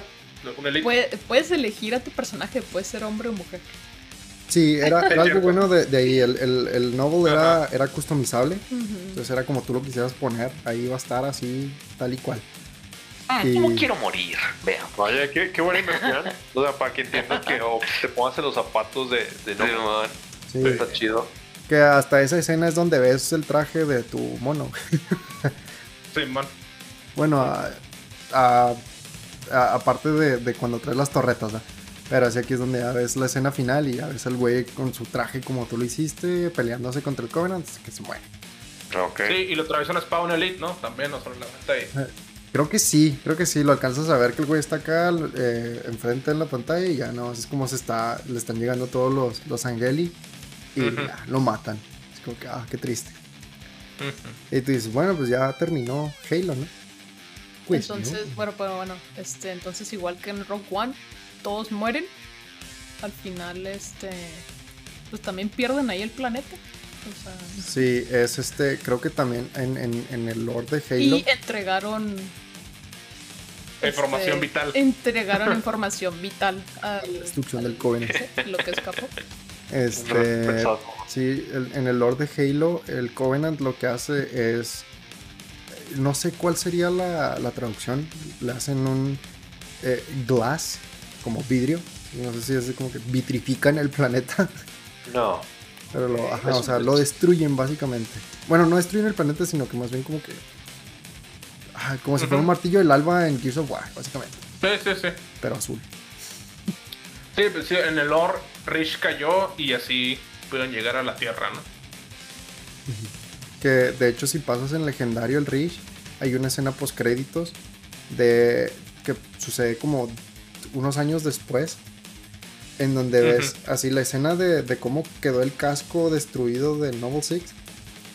Un elite. Puede- puedes elegir a tu personaje, puede ser hombre o mujer. Sí, era, algo bueno de, de ahí. El, el, el novel era, era customizable. Entonces era como tú lo quisieras poner. Ahí iba a estar así, tal y cual. Ah, Y- ¿Cómo quiero morir? Vean. Vaya, qué, qué buena inversión. O sea, para que entiendas que oh, te pongas en los zapatos de, de no. Simón. Sí. Está chido. Que hasta esa escena es donde ves el traje de tu mono. Sí, man. Bueno, a- a- a- aparte de, de cuando traes las torretas, ¿verdad? Pero así aquí es donde ya ves la escena final y ya ves al güey con su traje como tú lo hiciste, peleándose contra el Covenant, que se muere. Ok. Sí, y lo atraviesa una espada un elite, ¿no? También, no solo la meta ahí. Creo que sí, creo que sí, lo alcanzas a ver que el güey está acá eh, enfrente en la pantalla y ya no, es como se está, le están llegando todos los, los Angeli y ya, lo matan. Es como que, ah, qué triste. Y tú dices, bueno, pues ya terminó Halo, ¿no? Pues, ¿no? entonces, bueno, pero bueno, este, entonces igual que en Rogue One, todos mueren. Al final, este, pues también pierden ahí el planeta. O sea, Sí, es este, creo que también en, en, en el lore de Halo. y entregaron Información este, vital. Entregaron información vital a Destrucción del Covenant. lo que escapó. Este, sí, el- en el lore de Halo, el Covenant lo que hace es. No sé cuál sería la, la traducción. Le hacen un eh, glass, como vidrio. No sé si es como que vitrifican el planeta. No. Pero lo, ajá, o sea, lo destruyen básicamente. Bueno, no destruyen el planeta, sino que más bien como que. Como si fuera un martillo del alba en Gears of War, básicamente. Sí, sí, sí. Pero azul. Sí, pues sí, en el lore, Rich cayó y así pudieron llegar a la Tierra, ¿no? Que de hecho, si pasas en legendario el Reach, hay una escena post créditos de que sucede como unos años después. En donde ves así la escena de, de cómo quedó el casco destruido del Noble Six.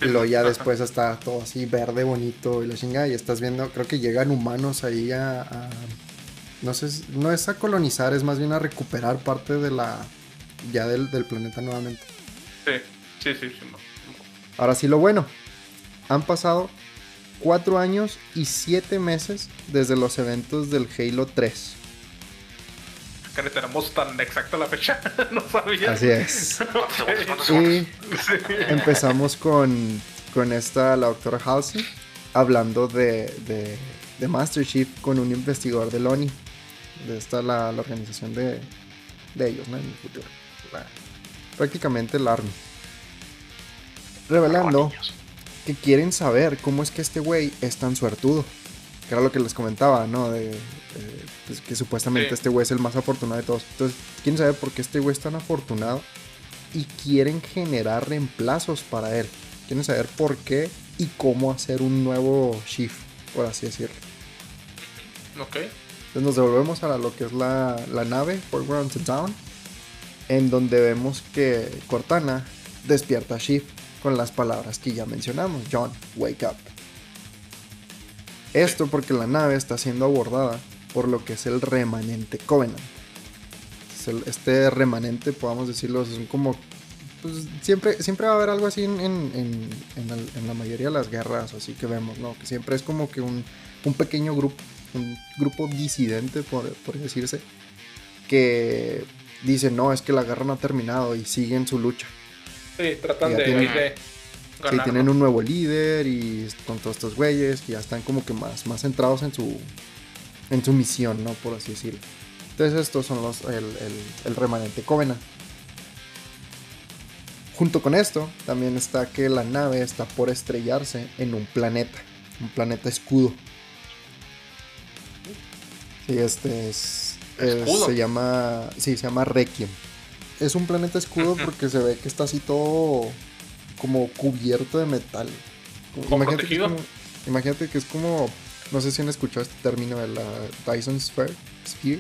Y luego ya después está todo así verde, bonito y la chingada. Y estás viendo, creo que llegan humanos ahí a. a- no sé, no es a colonizar, es más bien a recuperar parte de la. ya del, del planeta nuevamente. Sí, sí, sí, sí. no. Ahora sí, lo bueno. Han pasado cuatro años y siete meses desde los eventos del Halo 3. Que ni tenemos tan exacta la fecha, no sabía. Así es. ¿Cuántos segundos? ¿Cuántos segundos? Y empezamos con, con esta, la doctora Halsey, hablando de, de, de Master Chief con un investigador de ONI. De esta, la, la organización de, de ellos, ¿no? En el futuro. La- prácticamente el Army. Revelando que quieren saber cómo es que este güey es tan suertudo. Que era lo que les comentaba, ¿no? De, eh, pues, que supuestamente Sí. este güey es el más afortunado de todos. Entonces, quieren saber por qué este güey es tan afortunado y quieren generar reemplazos para él. Quieren saber por qué y cómo hacer un nuevo shift, por así decirlo. Ok. Entonces nos devolvemos a lo que es la, la nave, Forward to Down, en donde vemos que Cortana despierta a Shift con las palabras que ya mencionamos. John, wake up. Esto porque la nave está siendo abordada por lo que es el remanente Covenant. Es el- este remanente, podamos decirlo, son como... pues, siempre, siempre va a haber algo así en, en- en- en el- en la mayoría de las guerras, así que vemos, ¿no? Que siempre es como que un, un pequeño grupo, un grupo disidente, por, por decirse, que dice, no, es que la guerra no ha terminado y siguen su lucha. Sí, tratan de, de Sí, tienen un nuevo líder y con todos estos güeyes que ya están como que más, más centrados en su, en su misión, ¿no? Por así decirlo. Entonces estos son los, el, el- el remanente Covenant. Junto con esto, también está que la nave está por estrellarse en un planeta, un planeta escudo. Sí, este es, se llama, sí, se llama Requiem. Es un planeta escudo porque se ve que está así todo como cubierto de metal. Como- ¿Como imagínate, que es como, imagínate que es como, no sé si han escuchado este término de la Dyson Sphere, Sphere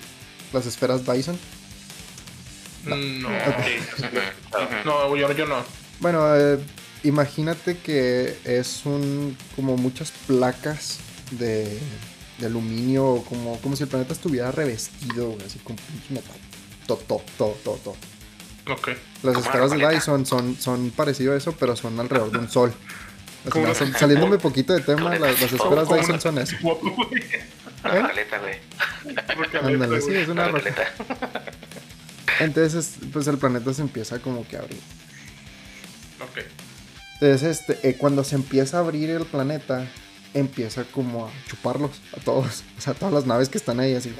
las esferas Dyson. No, no, yo, yo no. Bueno, eh, imagínate que es un como muchas placas de, de aluminio, como, como si el planeta estuviera revestido, así con pinche metal. Todo, todo, todo, todo, todo. Ok. Las esferas de Dyson son, son parecido a eso, pero son alrededor de un sol. Una- saliéndome poquito de tema, las, esferas Dyson una- son eso. Una ¿Eh? rocaleta, güey. Ándale, sí, es una. Entonces, pues el planeta se empieza como que a abrir. Ok. Entonces, este, eh, cuando se empieza a abrir el planeta, empieza como a chuparlos a todos. O sea, todas las naves que están ahí así,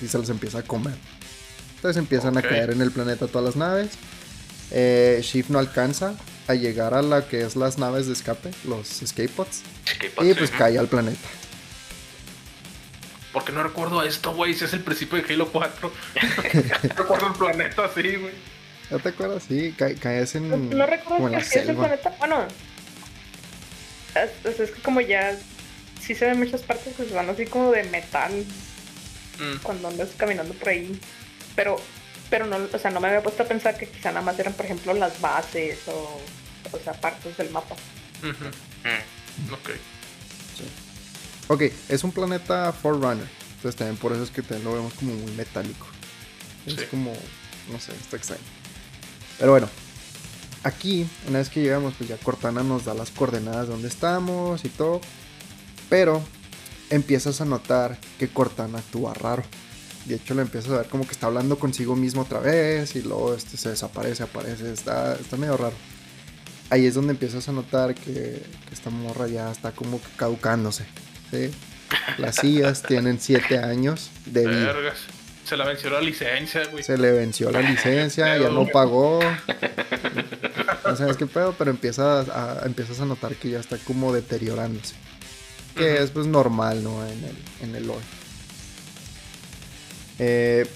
y se los empieza a comer. Entonces empiezan a caer en el planeta todas las naves. Eh, Shift no alcanza a llegar a la que es las naves de escape, los escape pods. Chiquipots, Y pues cae al planeta. Porque no recuerdo esto, güey. Si es el principio de Halo 4. recuerdo el planeta así, güey. ¿No te acuerdas? Sí, cae- caes en, No, no como recuerdo en la que ese selva. planeta. Bueno, es, es- es que como ya sí se ven muchas partes que se van así como de metal Mm. cuando andas caminando por ahí. Pero, pero no, o sea, no me había puesto a pensar que quizá nada más eran, por ejemplo, las bases o, o sea, partes del mapa. Mm. Ok. Ok, es un planeta Forerunner. Entonces también por eso es que también lo vemos como muy metálico. Es Sí. como, no sé, está extraño. Pero bueno, aquí, una vez que llegamos, pues ya Cortana nos da las coordenadas de dónde estamos y todo. Pero empiezas a notar que Cortana actúa raro. De hecho, lo empiezas a ver como que está hablando consigo mismo otra vez y luego este, se desaparece, aparece. Está, está medio raro. Ahí es donde empiezas a notar que, que esta morra ya está como que caducándose. ¿sí? Las sillas tienen 7 años de vida. Se la venció la licencia, güey. Se le venció la licencia, ya no pagó. No sabes qué pedo, pero empiezas a, empiezas a notar que ya está como deteriorándose. Que Ujú. es pues normal, ¿no? En el, en el lore. Eh,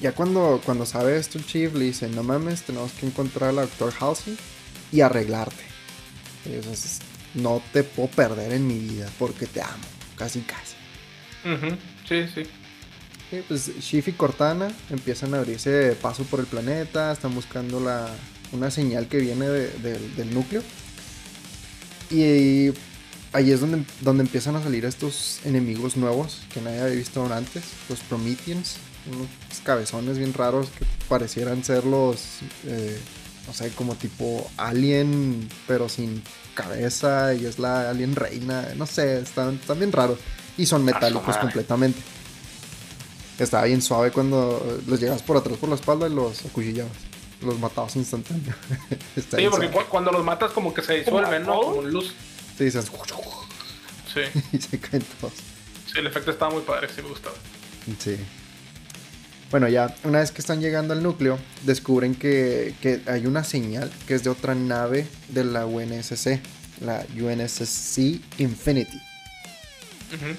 ya cuando, cuando sabe esto el chief le dice, no mames, tenemos que encontrar al doctor Halsey y arreglarte. Y eso es, no te puedo perder en mi vida porque te amo. Casi, casi. Ujú. Sí, sí. Pues Shift y Cortana empiezan a abrirse paso por el planeta, están buscando la, una señal que viene de- del- del núcleo. Y ahí es donde, donde empiezan a salir estos enemigos nuevos que nadie había visto antes, los Prometheans, unos cabezones bien raros que parecieran ser los, eh, no sé, como tipo alien, pero sin cabeza y es la alien reina, no sé, están, están bien raros y son metálicos completamente. Estaba bien suave cuando los llegas por atrás por la espalda y los acuchillabas. Los matabas instantáneo. Está Sí, porque cu- cuando los matas como que se disuelven, ¿no? Como luz. Dices, Sí. y se caen todos. Sí, el efecto estaba muy padre, sí me gustaba. Sí. Bueno, ya una vez que están llegando al núcleo, descubren que, que hay una señal que es de otra nave de la UNSC, la UNSC Infinity.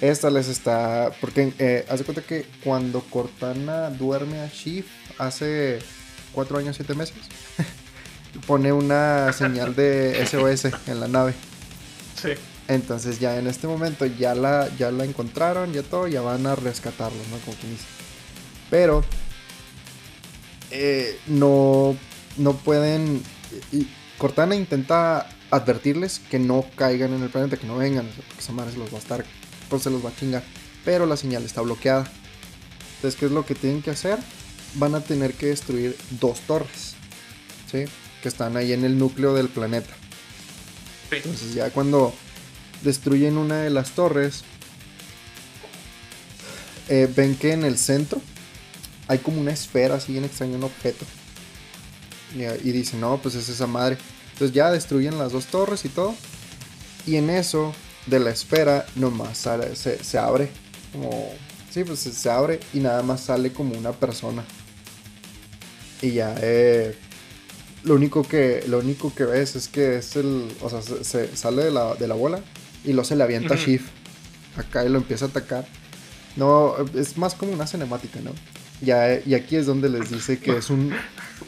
Esta les está. Porque eh, haz de cuenta que cuando Cortana duerme a Shift hace 4 años, 7 meses, pone una señal de SOS en la nave. Entonces ya en este momento ya la, ya la encontraron, ya todo, ya van a rescatarlo, ¿no? Como quien dice. Pero eh, no, no pueden... y Cortana intenta advertirles que no caigan en el planeta, que no vengan, porque se los va a estar, pues se los va a chingar. Pero la señal está bloqueada. Entonces, ¿qué es lo que tienen que hacer? Van a tener que destruir dos torres, ¿sí? Que están ahí en el núcleo del planeta. Entonces ya cuando destruyen una de las torres, eh, ven que en el centro hay como una esfera así bien extraña, un objeto. Y, y dicen, no, pues es esa madre. Entonces ya destruyen las dos torres y todo. Y en eso, de la esfera, nomás sale, se, abre. Como... Sí, pues se, se abre y nada más sale como una persona. Y ya, eh, lo único que lo único que ves es que es el o sea se, se sale de la, de la bola y luego se le avienta a Ujú. Shift acá y lo empieza a atacar no es más como una cinemática no ya y aquí es donde les dice que es un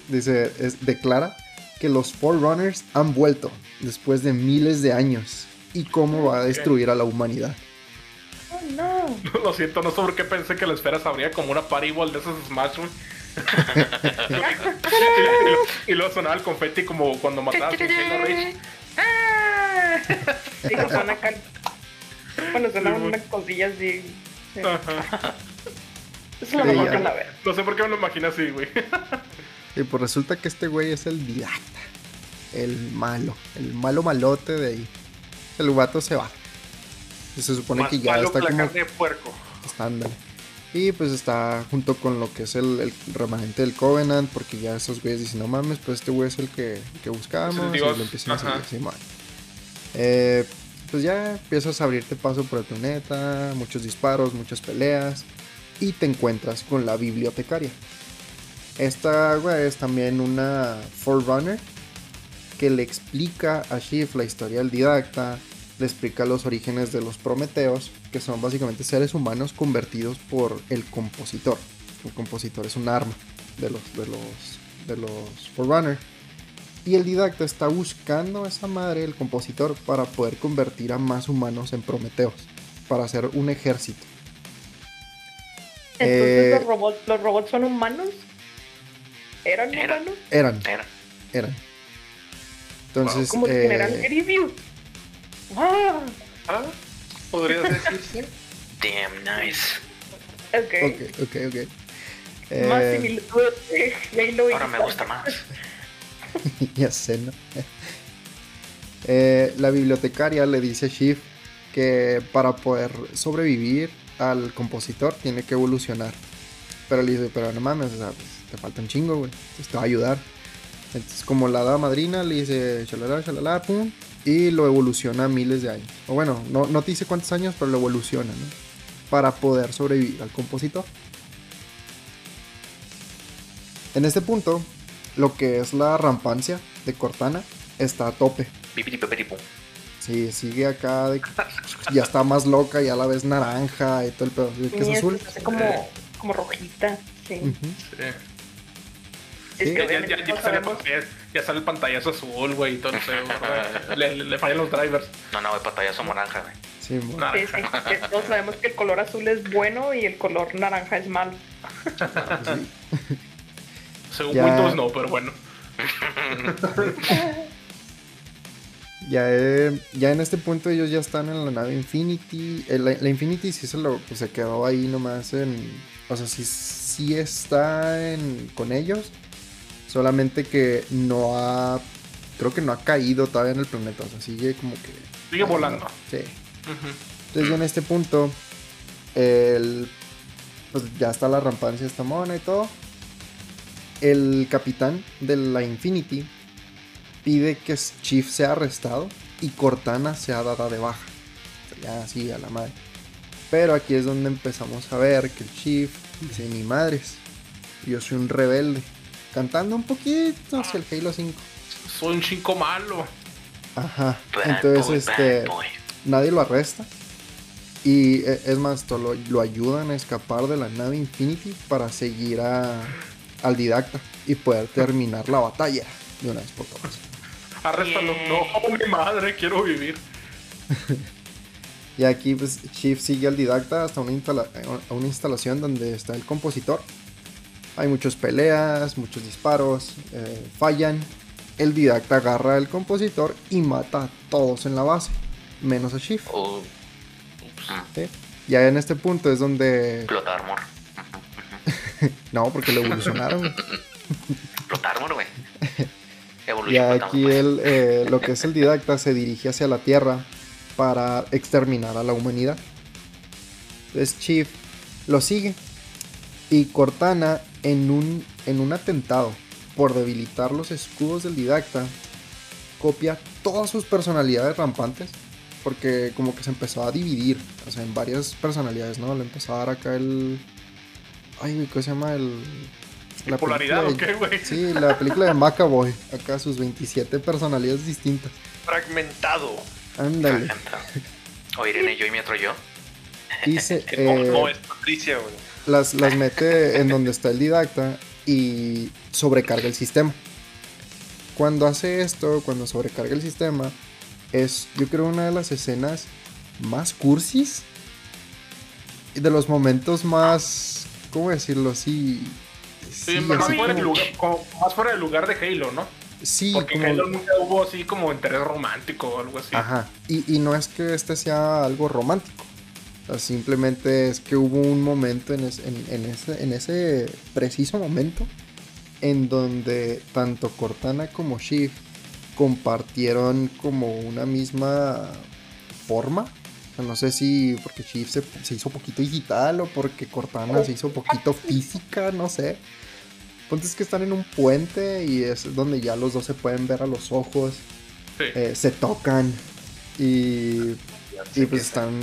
dice es, declara que los Forerunners han vuelto después de miles de años y cómo va a destruir a la humanidad Oh, no. Lo siento, no sé por qué pensé que la esfera se abría como una party de esos Smash, güey. y, luego sonaba el confeti como cuando matabas a Halo Reach. Sí, que son acá. Bueno, Sí, unas cosillas así. Sí. Ajá. Eso es lo Sí, mejor que la. No sé por qué me lo imagino así, güey. y pues resulta que este güey es el Didacta el malo el malo malote de ahí el vato se va. Y se supone Más que ya malo está que la como carne de puerco. estándale. Y pues está junto con lo que es el, el remanente del Covenant, porque ya esos güeyes dicen, no mames, pues este güey es el que, que buscábamos. Y lo empiezan a seguir, Simón. Eh, pues ya empiezas a abrirte paso por el planeta, muchos disparos, muchas peleas, y te encuentras con la bibliotecaria. Esta güey es también una Forerunner que le explica a Shift la historia del didacta, le explica los orígenes de los Prometeos, que son básicamente seres humanos convertidos por el compositor. El compositor es un arma de los, de los, de los Forerunner. Y el didacta está buscando a esa madre, el compositor, para poder convertir a más humanos en Prometeos, para hacer un ejército. Entonces Eh, los robots, los robots son humanos. ¿Eran Era. humanos? Eran, Era. eran. Entonces, Como eh, general Grievous. ¡Ah! Ah, podría decirse. Damn nice. Ok. ok, ok, ok. Más Eh, similitudes de Halo y Ahora me gusta más. ya sé, ¿no? Eh, la bibliotecaria le dice a Shift que para poder sobrevivir al compositor tiene que evolucionar. Pero le dice, pero no mames, o sea, pues, te falta un chingo, güey. Entonces te va a ayudar. Entonces, como la hada madrina, le dice, chalala, chalala, pum. Y lo evoluciona miles de años. O bueno, no, no te dice cuántos años, pero lo evoluciona, ¿no? Para poder sobrevivir al compositor. En este punto, lo que es la rampancia de Cortana está a tope. Sí, sigue acá, de- ya está más loca, ya la ves naranja y todo el pedo. ¿Qué es azul? hace como, como rojita. Sí. Sí. Es que Ya, ya, ya, ya ya- sale el pantallazo azul, güey, y todo el ¿verdad? le, le, le fallan los drivers. No, no, de pantallazo naranja, güey. Sí, Nah. Sí, sí, que todos sabemos que el color azul es bueno y el color naranja es malo. Según Ya. Windows no, pero bueno. Ya, eh, ya en este punto ellos ya están en la nave Infinity. Eh, la, la Infinity sí se, lo, pues, se quedó ahí nomás en... O sea, sí, sí está en, con ellos. Solamente que no ha... Creo que no ha caído todavía en el planeta. O sea, sigue como que... Sigue volando. Sí. Entonces ya en este punto, el, pues ya está la rampancia esta mona y todo. El capitán de la Infinity pide que Chief sea arrestado y Cortana sea dada de baja. O sea, ya así a la madre. Pero aquí es donde empezamos a ver que el Chief dice, mi madres, yo soy un rebelde. Cantando un poquito hacia el Halo 5. Soy un chico malo. Ajá. Bad Entonces, boy, este bad boy. nadie lo arresta. Y eh, es más, lo, lo ayudan a escapar de la nave Infinity para seguir a, al didacta y poder terminar la batalla de una vez por todas. Arréstalo. No, mi madre, quiero vivir. Y aquí pues Chief sigue al didacta hasta una, instala- una instalación donde está el compositor. Hay muchas peleas, muchos disparos, eh, fallan. El didacta agarra al compositor y mata a todos en la base, menos a Chief. Oh, ¿sí? Ya en este punto es donde... Plot armor. No, porque lo evolucionaron. Plot armor, güey. Plot aquí el, eh, lo que es el didacta se dirige hacia la Tierra para exterminar a la humanidad. Entonces Chief lo sigue y Cortana en un, en un atentado por debilitar los escudos del didacta copia todas sus personalidades rampantes porque como que se empezó a dividir, o sea, en varias personalidades, ¿no? Le empezó a dar acá el... Ay, güey, ¿cómo se llama? El... la ¿Polaridad película o de- qué, güey? Sí, la película de Macaboy. Acá sus 27 personalidades distintas. Fragmentado. Ándale. O Irene, yo y mi otro yo. Dice, no, eh, no es Patricia, güey. Las, las mete en donde está el didacta y sobrecarga el sistema. Cuando hace esto, cuando sobrecarga el sistema, es yo creo una de las escenas más cursis y de los momentos más, ¿cómo decirlo así? Sí, Sí, más, fuera del como- lugar, como- más fuera del lugar de Halo, ¿no? sí, Porque como- Halo nunca hubo así como interés romántico o algo así. Ajá. Y, y no es que este sea algo romántico. O sea, simplemente es que hubo un momento en, es- en- en ese, en ese preciso momento en donde tanto Cortana como Shift compartieron como una misma forma. O sea, no sé si porque Chief se, se hizo poquito digital o porque Cortana se hizo poquito física, no sé. Ponte es que están en un puente y es donde ya los dos se pueden ver a los ojos, Sí. eh, se tocan y, y pues están...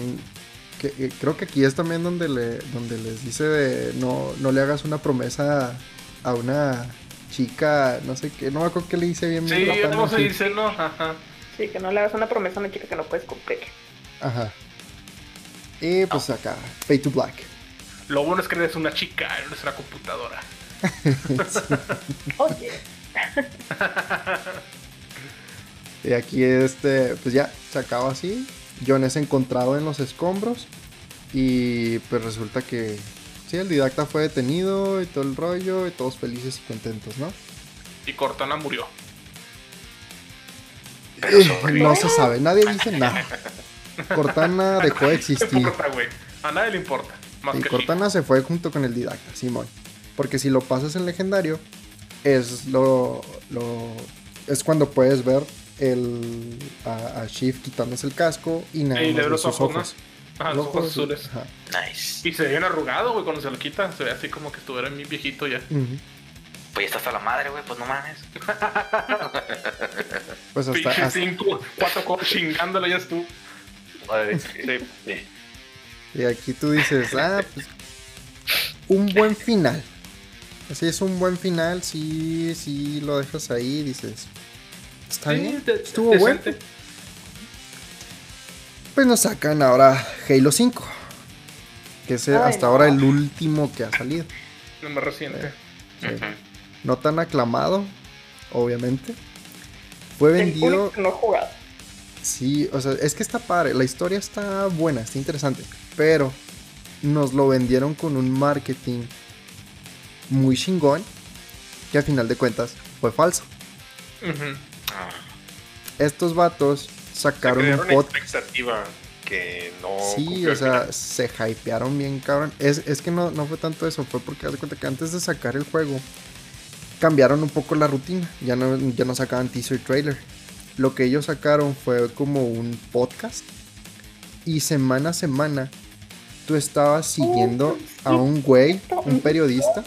que- eh, creo que aquí es también donde, le, donde les dice de no, no le hagas una promesa a una chica, no sé qué, no me acuerdo qué le dice bien. Sí, bien ¿cómo Cortana, se sí. dice, no? Ajá. Sí, que no le hagas una promesa a una chica que no puedes cumplir. Ajá. Y pues acá, Pay to Black. Lo bueno es que eres una chica, eres una computadora. Oye, Y aquí este, pues ya, se acaba así. John es encontrado en los escombros. Y pues resulta que sí, el didacta fue detenido y todo el rollo. Y todos felices y contentos, ¿no? Y Cortana murió. Pero Eh, no se sabe, nadie dice nada. Cortana dejó de ¿Qué existir. importa, güey? A nadie le importa. Más Y que Cortana se fue junto con el didacta, Simón. Porque si lo pasas en legendario, es lo, lo- es cuando puedes ver el a, a Shift quitándose el casco y nada Y le ve los ojos, ¿no? ojos. Ajá, los ojos azules. Ajá. Nice. Y se ve bien arrugado, güey, cuando se lo quita. Se ve así como que estuviera bien viejito ya. Pues ya está hasta la madre, güey, pues no mames. Pues hasta, hasta- cinco, cuatro cojos chingándolo ya es tú. Madre, sí, sí. y aquí tú dices, ah, pues un buen final. Así es un buen final, sí, sí lo dejas ahí, dices, está Sí, bien, de- estuvo bueno. Pues nos sacan ahora Halo 5, que es eh, Ay, hasta no. ahora el último que ha salido. Lo más reciente. Sí. Ujú. No tan aclamado, obviamente. Fue el vendido, no jugado. sí, o sea, es que está padre, la historia está buena, está interesante, pero nos lo vendieron con un marketing muy chingón, que a final de cuentas fue falso. Ah, Estos vatos sacaron un podcast. expectativa que no. Sí, o sea, se hypearon bien, cabrón. Es, es que no, no fue tanto eso, fue porque haz de cuenta que antes de sacar el juego cambiaron un poco la rutina. Ya no, ya no sacaban teaser trailer. Lo que ellos sacaron fue como un podcast. Y semana a semana tú estabas siguiendo a un güey, un periodista,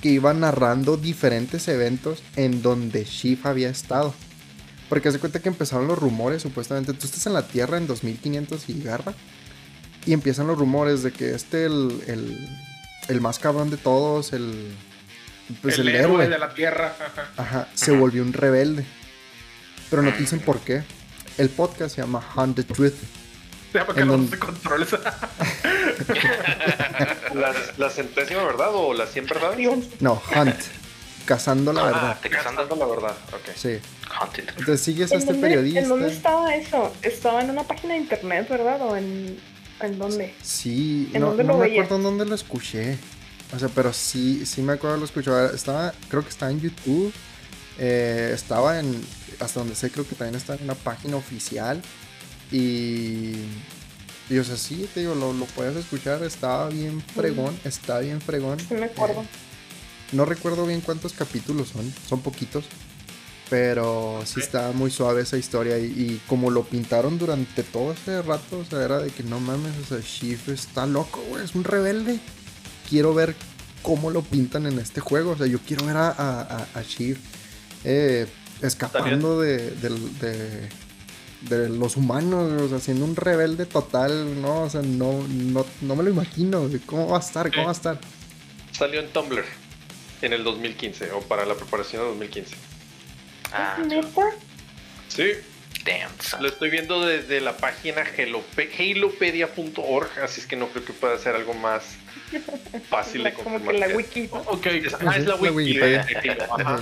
que iba narrando diferentes eventos en donde Shiv había estado. Porque hace cuenta que empezaron los rumores, supuestamente. Tú estás en la Tierra en 2500 y garra. Y empiezan los rumores de que este, el, el, el más cabrón de todos, el. Pues el, héroe de la tierra. Ajá. Ajá, se volvió un rebelde. Pero no te dicen por qué. El podcast se llama Hunt the Truth. Ya, para que no donde- se controle. ¿La, la centésima verdad o la 100 verdades? Triunfo. No, Hunt. Cazando la Ah, verdad. te casando. Cazando la verdad, ok. Sí. Hunting. Entonces sigues a ¿En este dónde, periodista. ¿En dónde estaba eso? ¿Estaba en una página de internet, verdad? ¿O en, en dónde? Sí, ¿En no, dónde no lo me veías? acuerdo en dónde lo escuché. O sea, pero sí, sí me acuerdo lo escuché. Estaba, creo que estaba en YouTube. eh, estaba en, hasta donde sé, creo que también está en una página oficial. Y, y o sea, sí, te digo, lo, lo puedes escuchar. Estaba bien fregón, está bien fregón. Sí me acuerdo. Eh, no recuerdo bien cuántos capítulos son, son poquitos. Pero sí está muy suave esa historia. Y, y como lo pintaron durante todo ese rato, o sea, era de que no mames, o sea, Shift está loco, güey, es un rebelde. Quiero ver cómo lo pintan en este juego. O sea, yo quiero ver a, a, a- eh, escapando de, de, de los humanos, o sea, siendo un rebelde total, ¿no? O sea, no, no, no me lo imagino. ¿Cómo va a estar? ¿Cómo va a estar? Salió en Tumblr en el 2015 o para la preparación de 2015. Ah, ¿Neta? Sí, damn, son. lo estoy viendo desde la página halope- halopedia.org, así es que no creo que pueda ser algo más fácil de La- como que confirmar. la wiki. ok. Es, ah, es la La wiki. Halo, ajá.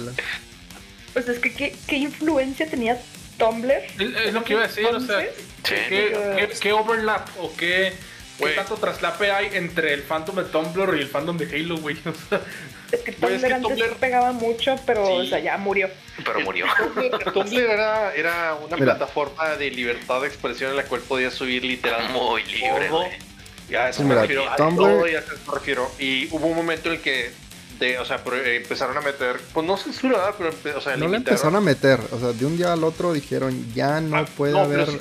Pues es que, ¿qué, qué influencia tenía Tumblr? Es, lo que iba a decir, o sea. ¿qué, qué, qué overlap o qué, qué tanto traslape hay entre el fandom de Tumblr y el fandom de Halo, güey? O sea, Es que Pues Tumblr es que antes Tumblr- pegaba mucho, pero Sí. o sea, ya murió. Pero murió. Tumblr era, era una Mira. plataforma de libertad de expresión en la cual podías subir literal Muy libre. Ya, eso Sí, me refiero. a Tumblr- todo y a eso me refiero. Y hubo un momento en el que, de, o sea, pero, eh, empezaron a meter, pues no censura, pero o sea, No le empezaron a meter, o sea, de un día al otro dijeron, ya no Ah, puede no, pero haber... sí-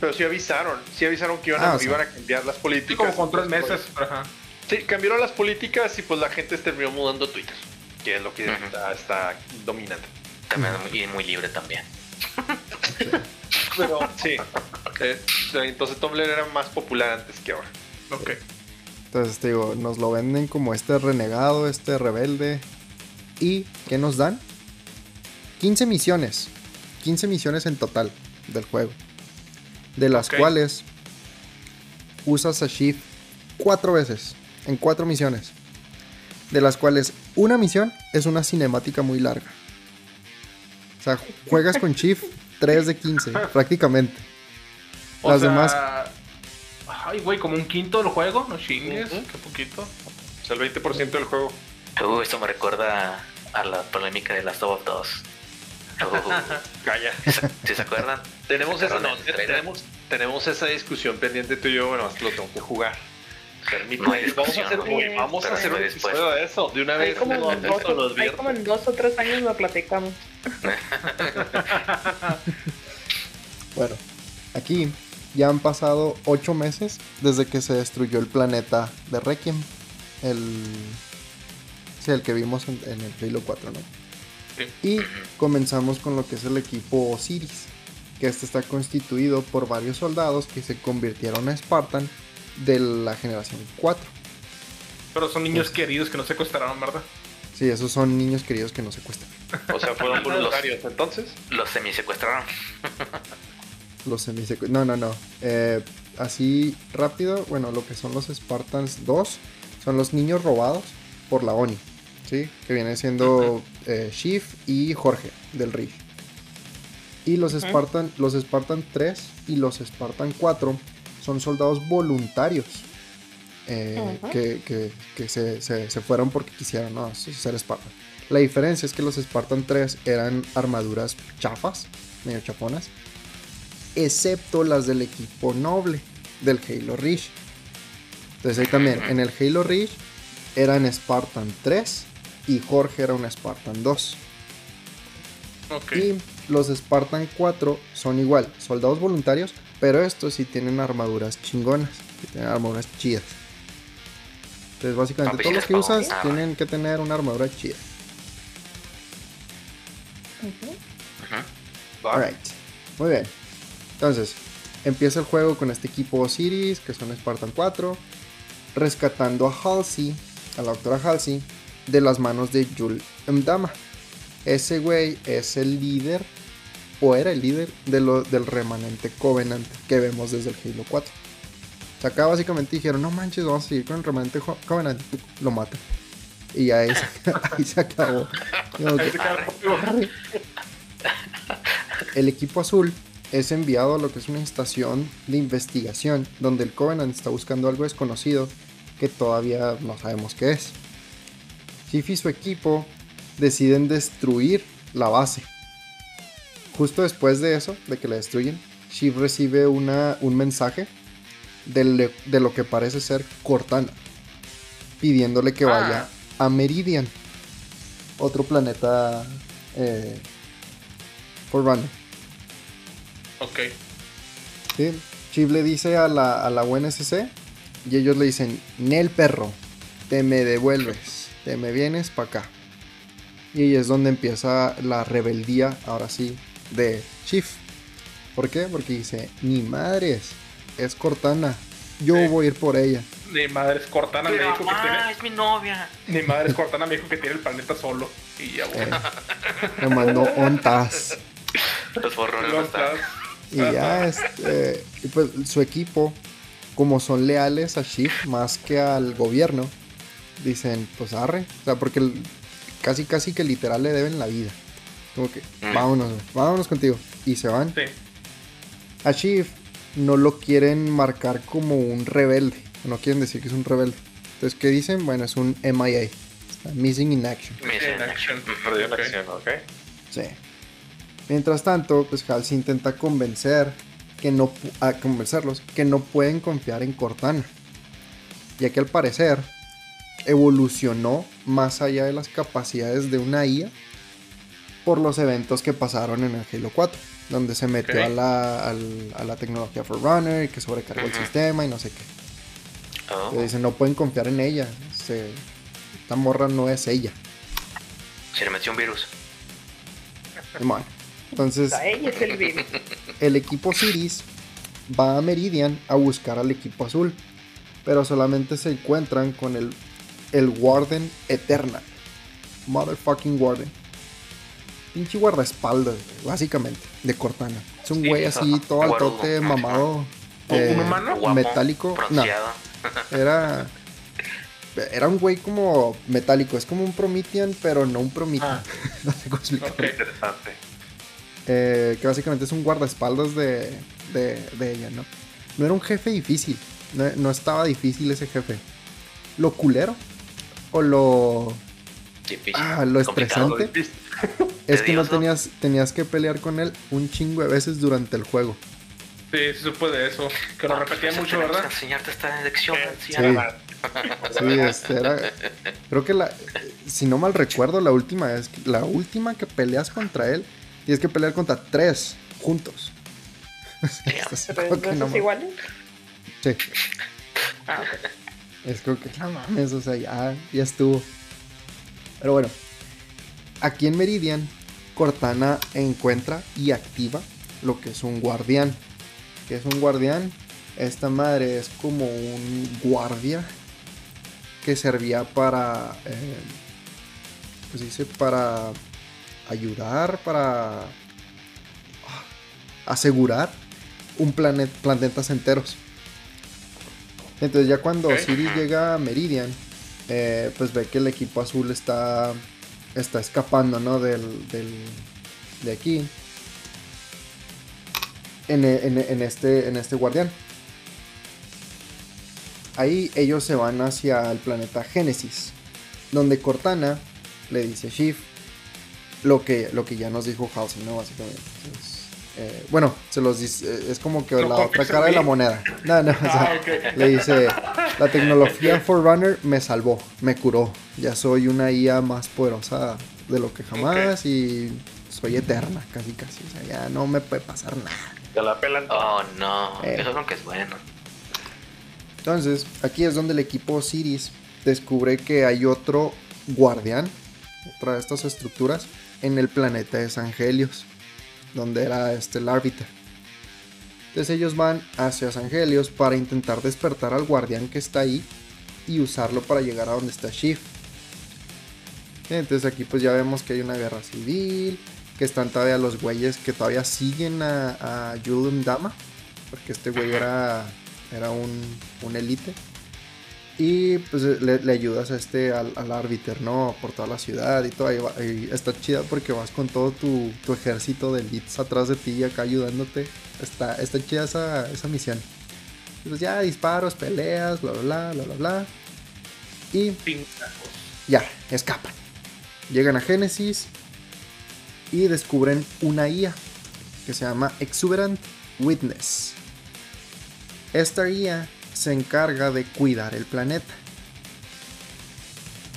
pero sí avisaron, sí avisaron que iban, Ah, a, o sea. iban a cambiar las Sí, políticas. como con tres Pues, meses. Ajá. Sí, cambiaron las políticas y pues la gente terminó mudando a Twitter, que es lo que está, está dominante. También y muy libre también. Pero sí, eh, entonces Tumblr era más popular antes que ahora. Ok. Entonces, te digo, nos lo venden como este renegado, este rebelde. ¿Y qué nos dan? 15 misiones. 15 misiones en total del juego. De las cuales usas a Shift cuatro veces. En cuatro misiones. De las cuales una misión es una cinemática muy larga. O sea, juegas con Shift 3 de 15, prácticamente. O Las sea, demás- Ay, güey, como un quinto del juego, no chingues, qué poquito. O sea, el 20% del juego. Uh, esto me recuerda a la polémica de las Last of Us 2. Uh, Calla. ¿Sí se acuerdan? Tenemos esa, no, tenemos, tenemos esa discusión pendiente tú y yo, bueno, lo tengo que jugar. No hay vamos a hacer, vamos a un episodio de eso, de una vez. como, en dos, como en o tres años lo platicamos. Bueno, aquí ya han pasado 8 meses desde que se destruyó el planeta de Requiem. El, sí, el que vimos en, en el Halo 4, ¿no? Sí. Y comenzamos con lo que es el equipo Osiris, que este está constituido por varios soldados que se convirtieron a Spartan de la generación 4. Pero son niños queridos que no secuestraron, ¿verdad? Sí, esos son niños queridos que no secuestran. O sea, fueron Los- voluntarios, entonces. Los semi-secuestraron. Los semisecu- No, no, no. Eh, así rápido, bueno, lo que son los Spartans 2 son los niños robados por la ONI. ¿Sí? Que viene siendo eh, Shift y Jorge del Riff. Y los. Spartan, los Spartan 3 y los Spartan 4 son soldados voluntarios. eh, que, que- que se, se- se fueron porque quisieron ¿no? ser Spartan. La diferencia es que los Spartan 3 eran armaduras chafas, medio chafonas excepto las del equipo noble del Halo Reach. Entonces ahí también, en el Halo Reach eran Spartan 3 y Jorge era un Spartan 2. Ok. Y los Spartan 4 son igual, soldados voluntarios, pero estos sí tienen armaduras chingonas, tienen armaduras chidas. Entonces básicamente todos los que usas tienen que tener una armadura chida. Alright, muy bien. Entonces, empieza el juego con este equipo Osiris, que son Spartan 4, rescatando a Halsey, a la doctora Halsey, de las manos de Jul Mdama. Ese güey es el líder, o era el líder, de lo, del remanente Covenant que vemos desde el Halo 4. O sea, acá básicamente dijeron, no manches, vamos a seguir con el remanente Covenant. Lo matan. Y ahí se, ahí se acabó. Ahí se. El equipo azul es enviado a lo que es una estación de investigación donde el Covenant está buscando algo desconocido que todavía no sabemos qué es. Chief y su equipo deciden destruir la base. Justo después de eso, de que la destruyen, Chief recibe una, un mensaje de, le- de lo que parece ser Cortana, pidiéndole que vaya a Meridian, otro planeta eh, Forerunner. Ok. ¿sí? Chief le dice a la, a la UNSC y ellos le dicen, Nel perro, te me devuelves, te me vienes para acá. Y ahí es donde empieza la rebeldía, ahora sí, de Chief. ¿Por qué? Porque dice, ni madres, es Cortana, yo Sí. voy a ir por ella. Mi madre es Cortana, me Pero dijo que mamá, tiene. es mi novia. Mi madre es Cortana, me dijo que tiene el planeta solo. Y ya, bueno. Me mandó ontas. Los borrones. Y ya, este, y pues su equipo, como son leales a Shift más que al gobierno, dicen, pues arre. O sea, porque el- casi, casi que literal le deben la vida. Como que, Mm. vámonos, vámonos contigo. Y se van. Sí. A Shift no lo quieren marcar como un rebelde. No quieren decir que es un rebelde. Entonces, ¿qué dicen? Bueno, es un MIA. está Missing in Action. Dicen, En action. Perdió una Ok. acción, ¿ok? Sí. Mientras tanto, pues Halsey intenta convencer que no a convencerlos que no pueden confiar en Cortana, ya que al parecer evolucionó más allá de las capacidades de una IA por los eventos que pasaron en el Halo 4, donde se metió a, la, al- a la tecnología Forerunner y que sobrecargó el sistema y no sé qué. Oh, dicen, no pueden confiar en ella. se- esta morra no es ella. se le metió un virus. Simón. Entonces, A ella es el virus. el equipo Ciris va a Meridian a buscar al equipo azul, pero solamente se encuentran con el, el Warden Eternal. Motherfucking Warden. Pinche guardaespaldas, básicamente, de Cortana. Es un Sí, güey ajá. así, todo altote, mamado. ¿Un eh, humano? Guapo, metálico. No, era. Era un güey como metálico, es como un Promethean, pero no un Promethean. Ah. no sé cómo explicarlo. Interesante. Eh, que básicamente es un guardaespaldas de, de, de ella, ¿no? No era un jefe difícil, no, no estaba difícil ese jefe. Lo culero o lo, Difícil, ah, lo complicado. estresante es que no tenías, tenías que pelear con él un chingo de veces durante el juego. Sí, sí supe de eso. Que lo Ah, repetía pues mucho, ¿verdad? enseñarte esta lección, Sí. Sí, este era. Creo que la. Si no mal recuerdo, la última que- La última que peleas contra él. Tienes que pelear contra tres juntos. Es Pero es no iguales. Sí. Ah. Es como que no mames, o sea, ya, ya estuvo. Pero bueno, aquí en Meridian, Cortana encuentra y activa lo que es un guardián. ¿Qué es un guardián? Esta madre es como un guardia que servía para, eh, pues dice, para ayudar, para ah, asegurar un planet, planetas enteros. Entonces ya cuando. Siri llega a Meridian, eh, pues ve que el equipo azul está, está escapando, ¿no? Del, del- de aquí. En, en este, en este guardián. Ahí ellos se van hacia el planeta Génesis, donde Cortana le dice a Shiv lo que, lo que ya nos dijo Halsey, ¿no? Básicamente. Entonces, eh, bueno, se los dice, eh, es como que ¿Lo la otra cara de la moneda. No, no, o sea, Ah, le dice, la tecnología Forerunner me salvó, me curó. Ya soy una IA más poderosa de lo que jamás y soy eterna, casi casi. O sea, ya no me puede pasar nada. Ya la pelan. Oh, no. Eh. Eso nunca es bueno. Entonces, aquí es donde el equipo Ciris descubre que hay otro guardián, otra de estas estructuras, en el planeta de Sangelios, donde era este el árbiter. Entonces ellos van hacia Sangelios para intentar despertar al guardián que está ahí y usarlo para llegar a donde está Shift. Entonces aquí pues ya vemos que hay una guerra civil, que están todavía los güeyes que todavía siguen a, a Yulun Dama, porque este güey era, era un, un elite. Y pues le, ayudas a este al, al árbiter, ¿no? Por toda la ciudad y todo. Y, y está chida porque vas con todo tu, tu ejército de elites atrás de ti acá ayudándote. Está, está chida esa, esa misión. Y pues ya disparos, peleas, bla bla bla bla bla. Y ya, escapan. Llegan a Génesis y descubren una IA que se llama Exuberant Witness. Esta IA se encarga de cuidar el planeta.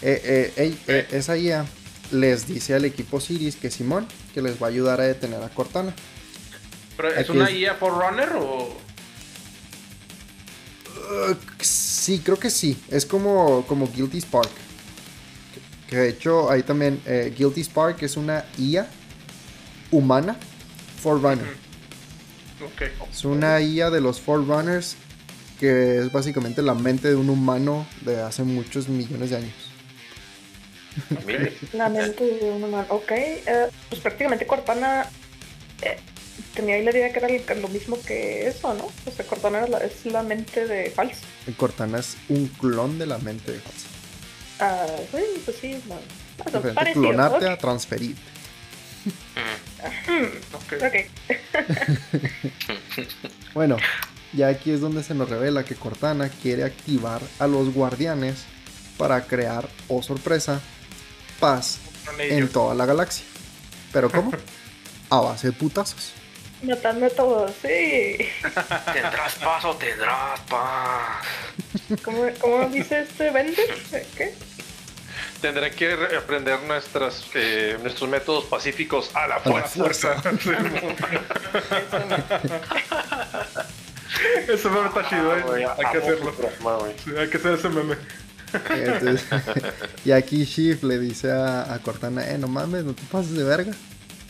Eh, eh, eh, esa IA les dice al equipo Ciris que Simón que les va a ayudar a detener a Cortana. ¿Pero es Aquí una es- IA Forerunner o...? Uh, sí, creo que sí. Es como, como Guilty Spark. Que, que de hecho ahí también Guilty Spark es una IA humana Forerunner. Es una IA de los Forerunners que es básicamente la mente de un humano de hace muchos millones de años. La mente de un humano. Ok, eh, pues prácticamente Cortana eh, tenía ahí la idea que era lo mismo que eso, ¿no? O sea, Cortana la- es la mente de Falso. Cortana es un clon de la mente de Hudson. Ah, sí, pues sí, no. Ah, clonarte a transferir. Mm. Ok. Ok. Bueno, ya aquí es donde se nos revela que Cortana quiere activar a los guardianes para crear, oh sorpresa, paz en toda la galaxia. ¿Pero cómo? A base de putazos. Matando a todos, sí. Tendrás paz o tendrás paz. ¿Cómo, cómo dice este Bender? ¿Qué? tendré que re- aprender nuestras, eh, nuestros métodos pacíficos a la A la fuerza. Ese meme está chido, Ah, eh. güey, Hay que hacerlo. Sí, hay que hacer ese meme. Entonces, y aquí Shift le dice a, a Cortana, eh, no mames, no te pases de verga.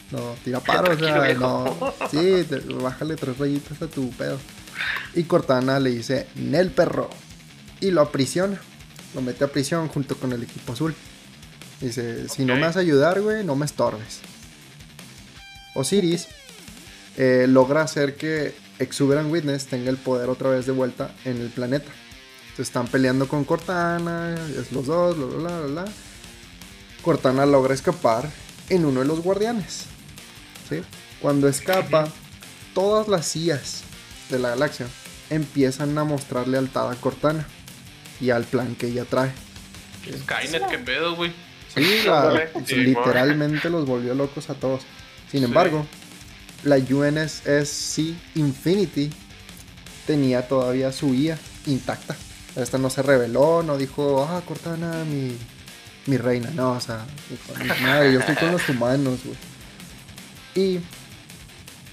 No, tira paro, o sea, viejo. no. Sí, te- bájale tres rayitas a tu pedo. Y Cortana le dice, Nel perro. Y lo aprisiona. Lo mete a prisión junto con el equipo azul. Dice, si no me vas a ayudar, güey, no me estorbes. Osiris eh, logra hacer que Exuberant Witness tenga el poder otra vez de vuelta en el planeta. Entonces están peleando con Cortana, es los dos, bla, bla, bla, bla. Cortana logra escapar en uno de los guardianes. ¿sí? Cuando escapa, todas las sillas de la galaxia empiezan a mostrar lealtad a Cortana y al plan que ella trae. Skynet, qué pedo, güey. Sí, la- Ándale, pues, sí, literalmente los volvió locos a todos. Sin embargo, la UNSC Infinity tenía todavía su IA intacta. Esta no se reveló, no dijo, ah, Cortana, mi, mi reina. No, o sea, dijo, "Ni madre, yo estoy con los humanos, güey. Y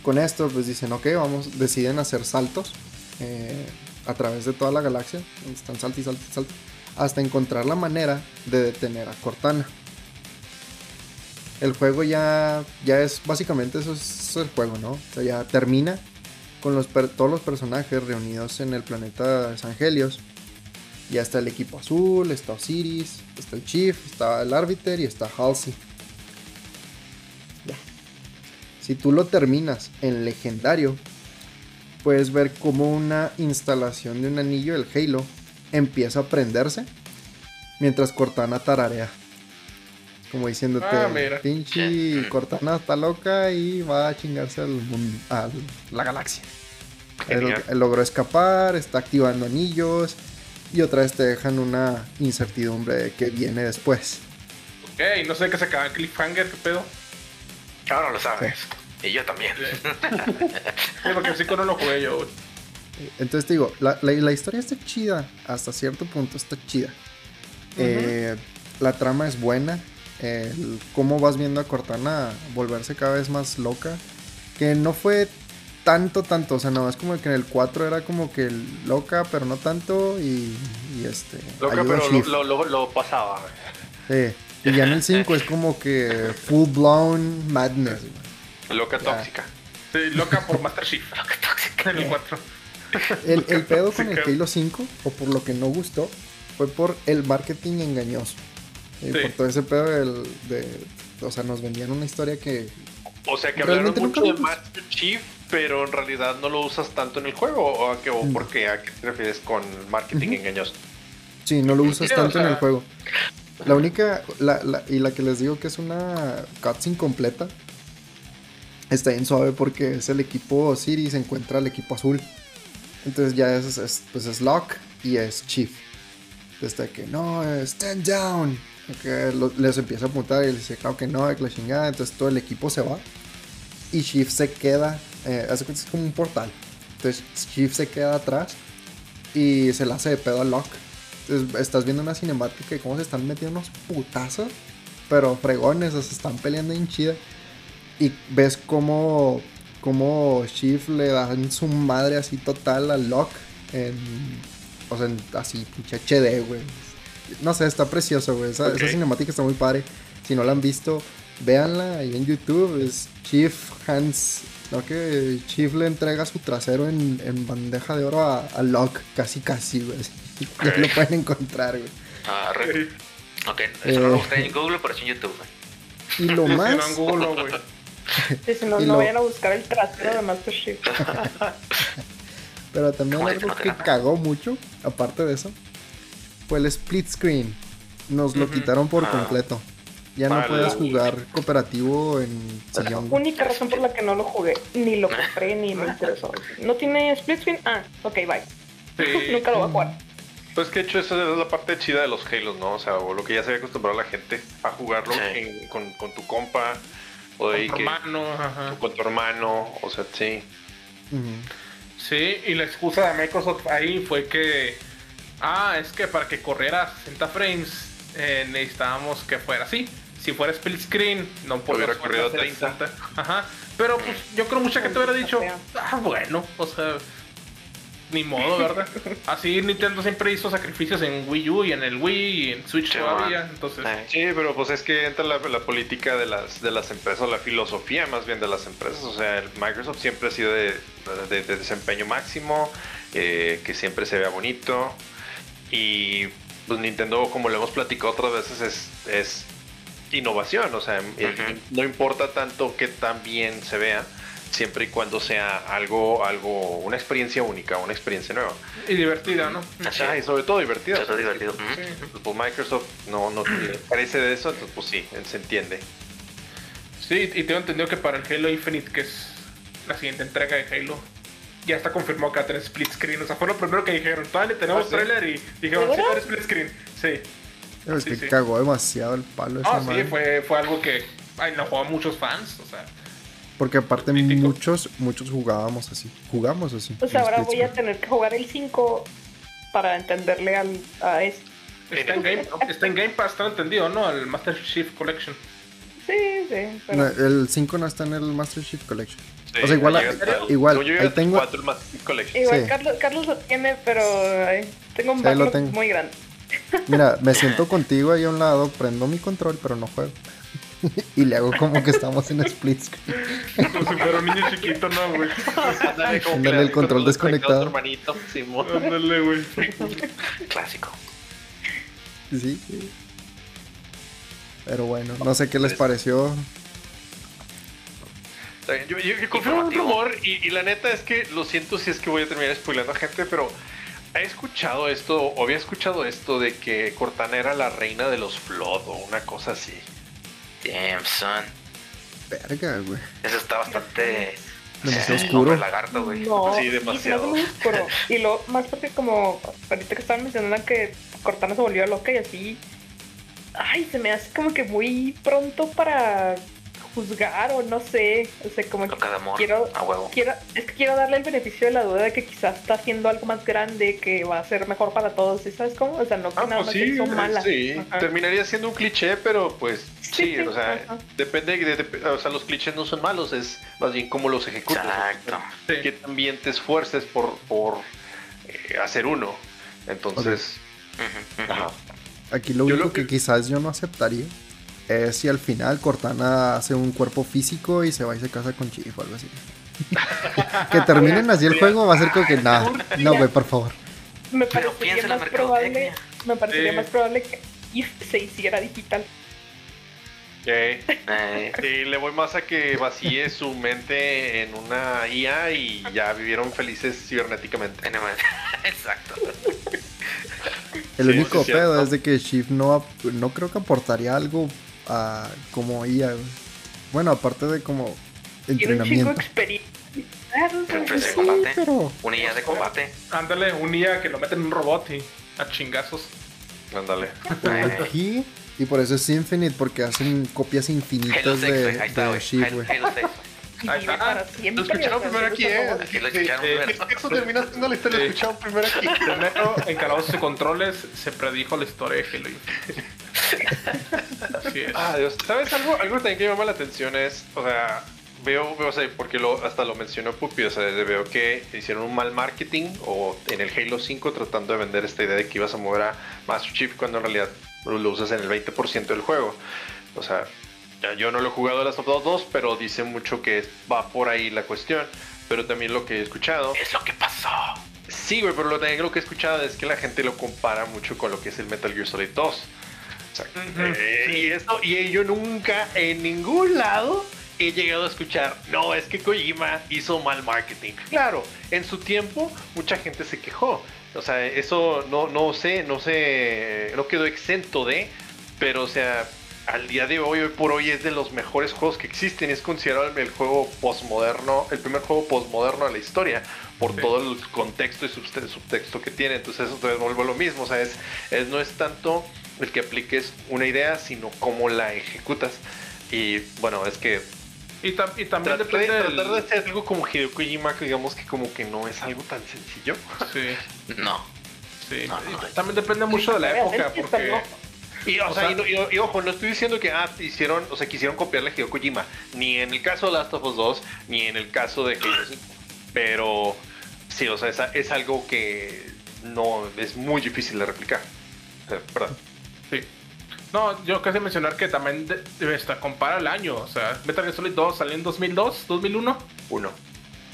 con esto, pues dicen, ok, vamos, deciden hacer saltos eh, a través de toda la galaxia. Están saltos y saltos y saltos. Hasta encontrar la manera de detener a Cortana. El juego ya, ya es, básicamente eso es el juego, ¿no? O sea, ya termina con todos los personajes reunidos en el planeta Sangelios. Ya está el equipo azul, está Osiris, está el Chief, está el Arbiter y está Halsey. Ya. Si tú lo terminas en legendario, puedes ver cómo una instalación de un anillo del Halo empieza a prenderse mientras Cortana tararea. Como diciéndote, Ah, pinche Cortana está loca y va a chingarse al mundo, a la galaxia. Él, él logró escapar, está activando anillos y otra vez te dejan una incertidumbre de que viene después. Ok, no sé qué se acaba en Cliffhanger, qué pedo. Ahora lo sabes. Y yo también. Sí, porque sí no lo jugué yo, güey. Entonces te digo, la, la- la historia está chida, hasta cierto punto está chida. Eh, la trama es buena. El cómo vas viendo a Cortana volverse cada vez más loca. Que no fue tanto, tanto. O sea, no, es como que en el 4 era como que loca, pero no tanto. Y, y este. Loca, ayuda pero lo, lo, lo, lo pasaba. Sí. Y ya en el 5 es como que full blown madness. Loca Ya. tóxica. Sí, loca por Master Chief. Loca tóxica. En el 4. El, el pedo con el Halo 5, o por lo que no gustó, fue por el marketing engañoso. Sí. Por todo ese pedo del, de. O sea, nos vendían una historia que. O sea que hablaron mucho de Master Chief, pero en realidad no lo usas tanto en el juego. ¿O, a qué, o No. por qué? ¿A qué te refieres con marketing engañoso? Sí, no lo usas o tanto en el juego. La única. La, la- y la que les digo que es una cutscene completa. Está bien suave porque es el equipo Osiris encuentra al equipo azul. Entonces ya es, es- pues es Locke y es Chief. Desde que no, stand down. Que les empieza a apuntar y les dice, claro que no, que la chingada. Entonces todo el equipo se va. Y Chief se queda. Eh, hace es como un portal. Entonces Chief se queda atrás y se le hace de pedo a Locke. Entonces, estás viendo una cinemática de cómo se están metiendo unos putazos, pero fregones, se están peleando en chida. Y ves cómo, cómo Chief le dan su madre así total a Locke. En, o sea, así, pinche HD, güey. No sé, está precioso, güey. Esa, cinemática está muy padre. Si no la han visto, véanla ahí en YouTube. Es Chief Hans. ¿no? Que Chief le entrega su trasero en, en bandeja de oro a, a Locke, casi casi, güey. Ya lo pueden encontrar, güey. Ah, re-. Ok, eso no Eh. lo busqué en Google, pero sí en YouTube. güey. Y lo Sí, más. no, en Google, güey. Sí, si no, Y no lo- vayan a buscar el trasero de Master Chief. Pero también algo que cagó mucho, aparte de eso, fue el split screen. Nos lo quitaron por Ah. completo. Ya no puedes jugar cooperativo en sillón. Única razón por la que no lo jugué, ni lo compré, ni me interesó. ¿No tiene split screen? Ah, ok, bye. Sí. Nunca lo voy a jugar. Pues que de hecho esa es la parte chida de los Halos, ¿no? O sea, o lo que ya se había acostumbrado la gente a jugarlo Sí. en- con, con tu compa o de ahí Con tu que- hermano, ajá. o con tu hermano, o sea, sí. Sí, y la excusa de Microsoft ahí fue que. Ah, es que para que corriera a 60 frames eh, necesitábamos que fuera así. Si fuera split screen, no podría Hubiera corrido 30. Ajá. Pero pues yo creo mucha gente hubiera dicho, ah, bueno, o sea, ni modo, ¿verdad? Así Nintendo siempre hizo sacrificios en Wii U y en el Wii y en Switch Sí, todavía. man. Entonces, Sí, pero pues es que entra la, la política de las, de las empresas, o la filosofía más bien de las empresas. O sea, el Microsoft siempre ha sido de, de- de desempeño máximo, eh, que siempre se vea bonito. Y pues Nintendo, como lo hemos platicado otras veces, es, es innovación. O sea, eh, no importa tanto que tan bien se vea, siempre y cuando sea algo, algo, una experiencia única, una experiencia nueva. y divertida, ¿no? Y sobre todo divertida. Eso es divertido. Ujú. Pues Microsoft no, no carece de eso, entonces pues sí, se entiende. Sí, y tengo entendido que para el Halo Infinite, que es la siguiente entrega de Halo, ya está confirmado que va a tener split screen. O sea, fue lo primero que dijeron. Todavía ni tenemos ¿Ah, sí? trailer y dijeron, ¿De sí, va a split screen. Sí. Es Sí, que sí. cagó demasiado el palo esa Ah, sí, fue, fue algo que ay, enojó a muchos fans. O sea, Porque aparte muchos, muchos jugábamos así. Jugamos así. Pues ahora voy a tener que jugar el 5 para entenderle al, a esto. está en, Game, está en Game Pass, está entendido, ¿no? El Master Chief Collection. Sí, sí. Pero... No, el 5 no está en el Master Chief Collection. Sí, o sea, igual, el- igual, yo, ahí tengo, cuatro, Collection. Igual Sí. Carlos, Carlos lo tiene, pero ay, tengo un Sí, tengo. muy grande. mira, me siento contigo ahí a un lado, prendo mi control, pero no juego. y le hago como que estamos en split screen. Como si fuera un niño chiquito, ¿no, güey? Ándale, el control desconectado. hermanito, Simón. Ándale, güey. Clásico. Sí, sí. Pero bueno, no sé qué les pareció. Está bien, Yo, yo, yo confirmo un rumor y, y la neta es que lo siento si es que voy a terminar spoilando a gente, pero he escuchado esto, o había escuchado esto de que Cortana era la reina de los Flood o una cosa así. Damn, son. Verga, güey. Eso está bastante. Demasiado oscuro. lagarto, güey. No, Sí, demasiado. muy oscuro. Y lo más porque como ahorita que estaban mencionando que Cortana se volvió loca y así. Ay, se me hace como que muy pronto para juzgar o no sé. O sea, como que Loca de amor. quiero, A huevo. quiero, es que quiero darle el beneficio de la duda de que quizás está haciendo algo más grande que va a ser mejor para todos. ¿sí ¿Sabes cómo? O sea, no que Ah, nada pues más sí, hizo mala. sí. Ajá. Terminaría siendo un cliché, pero pues sí, Sí, sí, o sea, ajá. depende, de, de- o sea, los clichés no son malos, es más bien cómo los ejecutas. Exacto. Sí. Que también te esfuerces por, por eh, hacer uno. Entonces, ajá. Aquí lo Yo único lo que... que- quizás yo no aceptaría es si al final Cortana hace un cuerpo físico y se va y se casa con Chief o algo así. que terminen así el juego va a ser como que nada, no, güey, por favor. Me parecería más probable, me parecería Sí. más probable que If se hiciera digital. Eh, Eh, sí, le voy más a que vacíe su mente en una IA y ya vivieron felices cibernéticamente. Exacto. El Sí, único pedo es de que Chief no, no creo que aportaría algo a como IA. Bueno, aparte de como Tiene un chingo de entrenamiento. Pues de sí, combate. pero Una idea de combate. Ándale, un día que lo meten en un robot y a chingazos. Ándale. Aquí y por eso es Infinite porque hacen copias Halo infinitas 6, de, güey. Ahí está, de Halo. Halo 6. Ahí Vive está. para siempre. Lo escucharon primero aquí, ¿eh? como- Aquí lo escucharon Eh, primero. Eso termina siendo la historia, lo escucharon primero aquí. Primero, en Calabozos y Controles se predijo la historia de Halo Infinite. Así es. Ah, Dios. ¿Sabes algo? Algo también que me llama la atención es, o sea, veo, veo o sea, porque lo, hasta lo mencionó Pupi, o sea, de- veo que hicieron un mal marketing o en el Halo 5 tratando de vender esta idea de que ibas a mover a Master Chief cuando en realidad lo, usas en el 20% del juego. O sea, yo no lo he jugado de las of Us 2, pero dice mucho que va por ahí la cuestión. Pero también lo que he escuchado Es lo que pasó. Sí, güey, pero lo, también lo que he escuchado es que la gente lo compara mucho con lo que es el Metal Gear Solid 2. O sea, eh, sí. y, esto, y yo nunca en ningún lado he llegado a escuchar, no, es que Kojima hizo mal marketing. Claro, en su tiempo mucha gente se quejó. O sea, eso no, no sé, no sé, no quedó exento de, pero o sea, al día de hoy, hoy por hoy es de los mejores juegos que existen. Es considerado el, juego postmoderno, el primer juego postmoderno de la historia, por Sí. todo el contexto y subte- subtexto que tiene. Entonces eso te vuelve lo mismo. O sea, es, es- no es tanto el que apliques una idea, sino cómo la ejecutas. Y bueno, es que Y, tam- y también tratar, depende de, tratar de hacer algo como Hideo Kojima, que digamos que como que no es algo tan sencillo. Sí, No. sí. No, no. También depende mucho de la época, porque... Y, o, sea, y, no- y- y ojo, no estoy diciendo que ah, hicieron, o sea, quisieron copiarle a Hideo Kojima, ni en el caso de Last of Us 2, ni en el caso de Halo 5. Pero sí, o sea, es, es algo que no es muy difícil de replicar. Perdón. Sí. No, yo quise mencionar que también de- de- esta, compara el año. O sea, Metal Gear Solid 2 salió en 2002, 2001. Uno.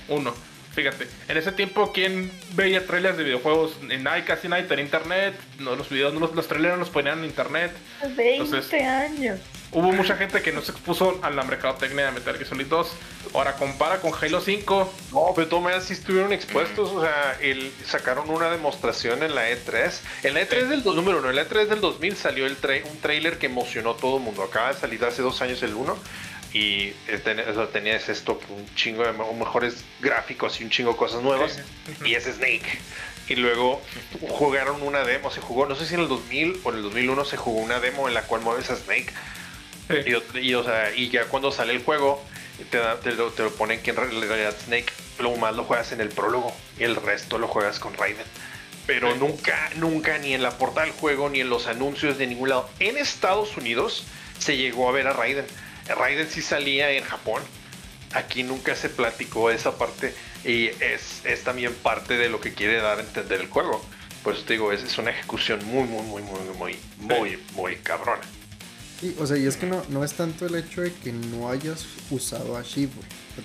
Uno. Fíjate, en ese tiempo, ¿quién veía trailers de videojuegos? En nadie, casi nadie tenía internet. No, los videos, no los, los trailers no los ponían en internet. 20 Entonces- años. Hubo mucha gente que no se expuso a la mercadotecnia de Metal Gear Solid 2. Ahora compara con Halo 5. No, pero de todas maneras sí estuvieron expuestos, o sea, el, sacaron una demostración en la E3. En la E3 del número uno, en la E3 del 2000 salió el tra- un trailer que emocionó a todo el mundo. Acaba de salir hace dos años el 1 y ten- o sea, tenías esto, un chingo de me- mejores gráficos y un chingo de cosas nuevas. Y es Snake. Y luego jugaron una demo, se jugó, no sé si en el 2000 o en el 2001 se jugó una demo en la cual mueves a Snake. Y, ot- y, o sea, y ya cuando sale el juego, te, lo, te lo ponen que en realidad Snake lo más lo juegas en el prólogo y el resto lo juegas con Raiden. Pero Sí. nunca, nunca, ni en la portada del juego, ni en los anuncios de ningún lado. En Estados Unidos se llegó a ver a Raiden. Raiden sí salía en Japón. Aquí nunca se platicó esa parte y es, es también parte de lo que quiere dar a entender el juego. Por eso te digo, es, es una ejecución muy, muy, muy, muy, muy, muy, muy cabrona. Sí, o sea, y es que no, no es tanto el hecho de que no hayas usado a Shiv,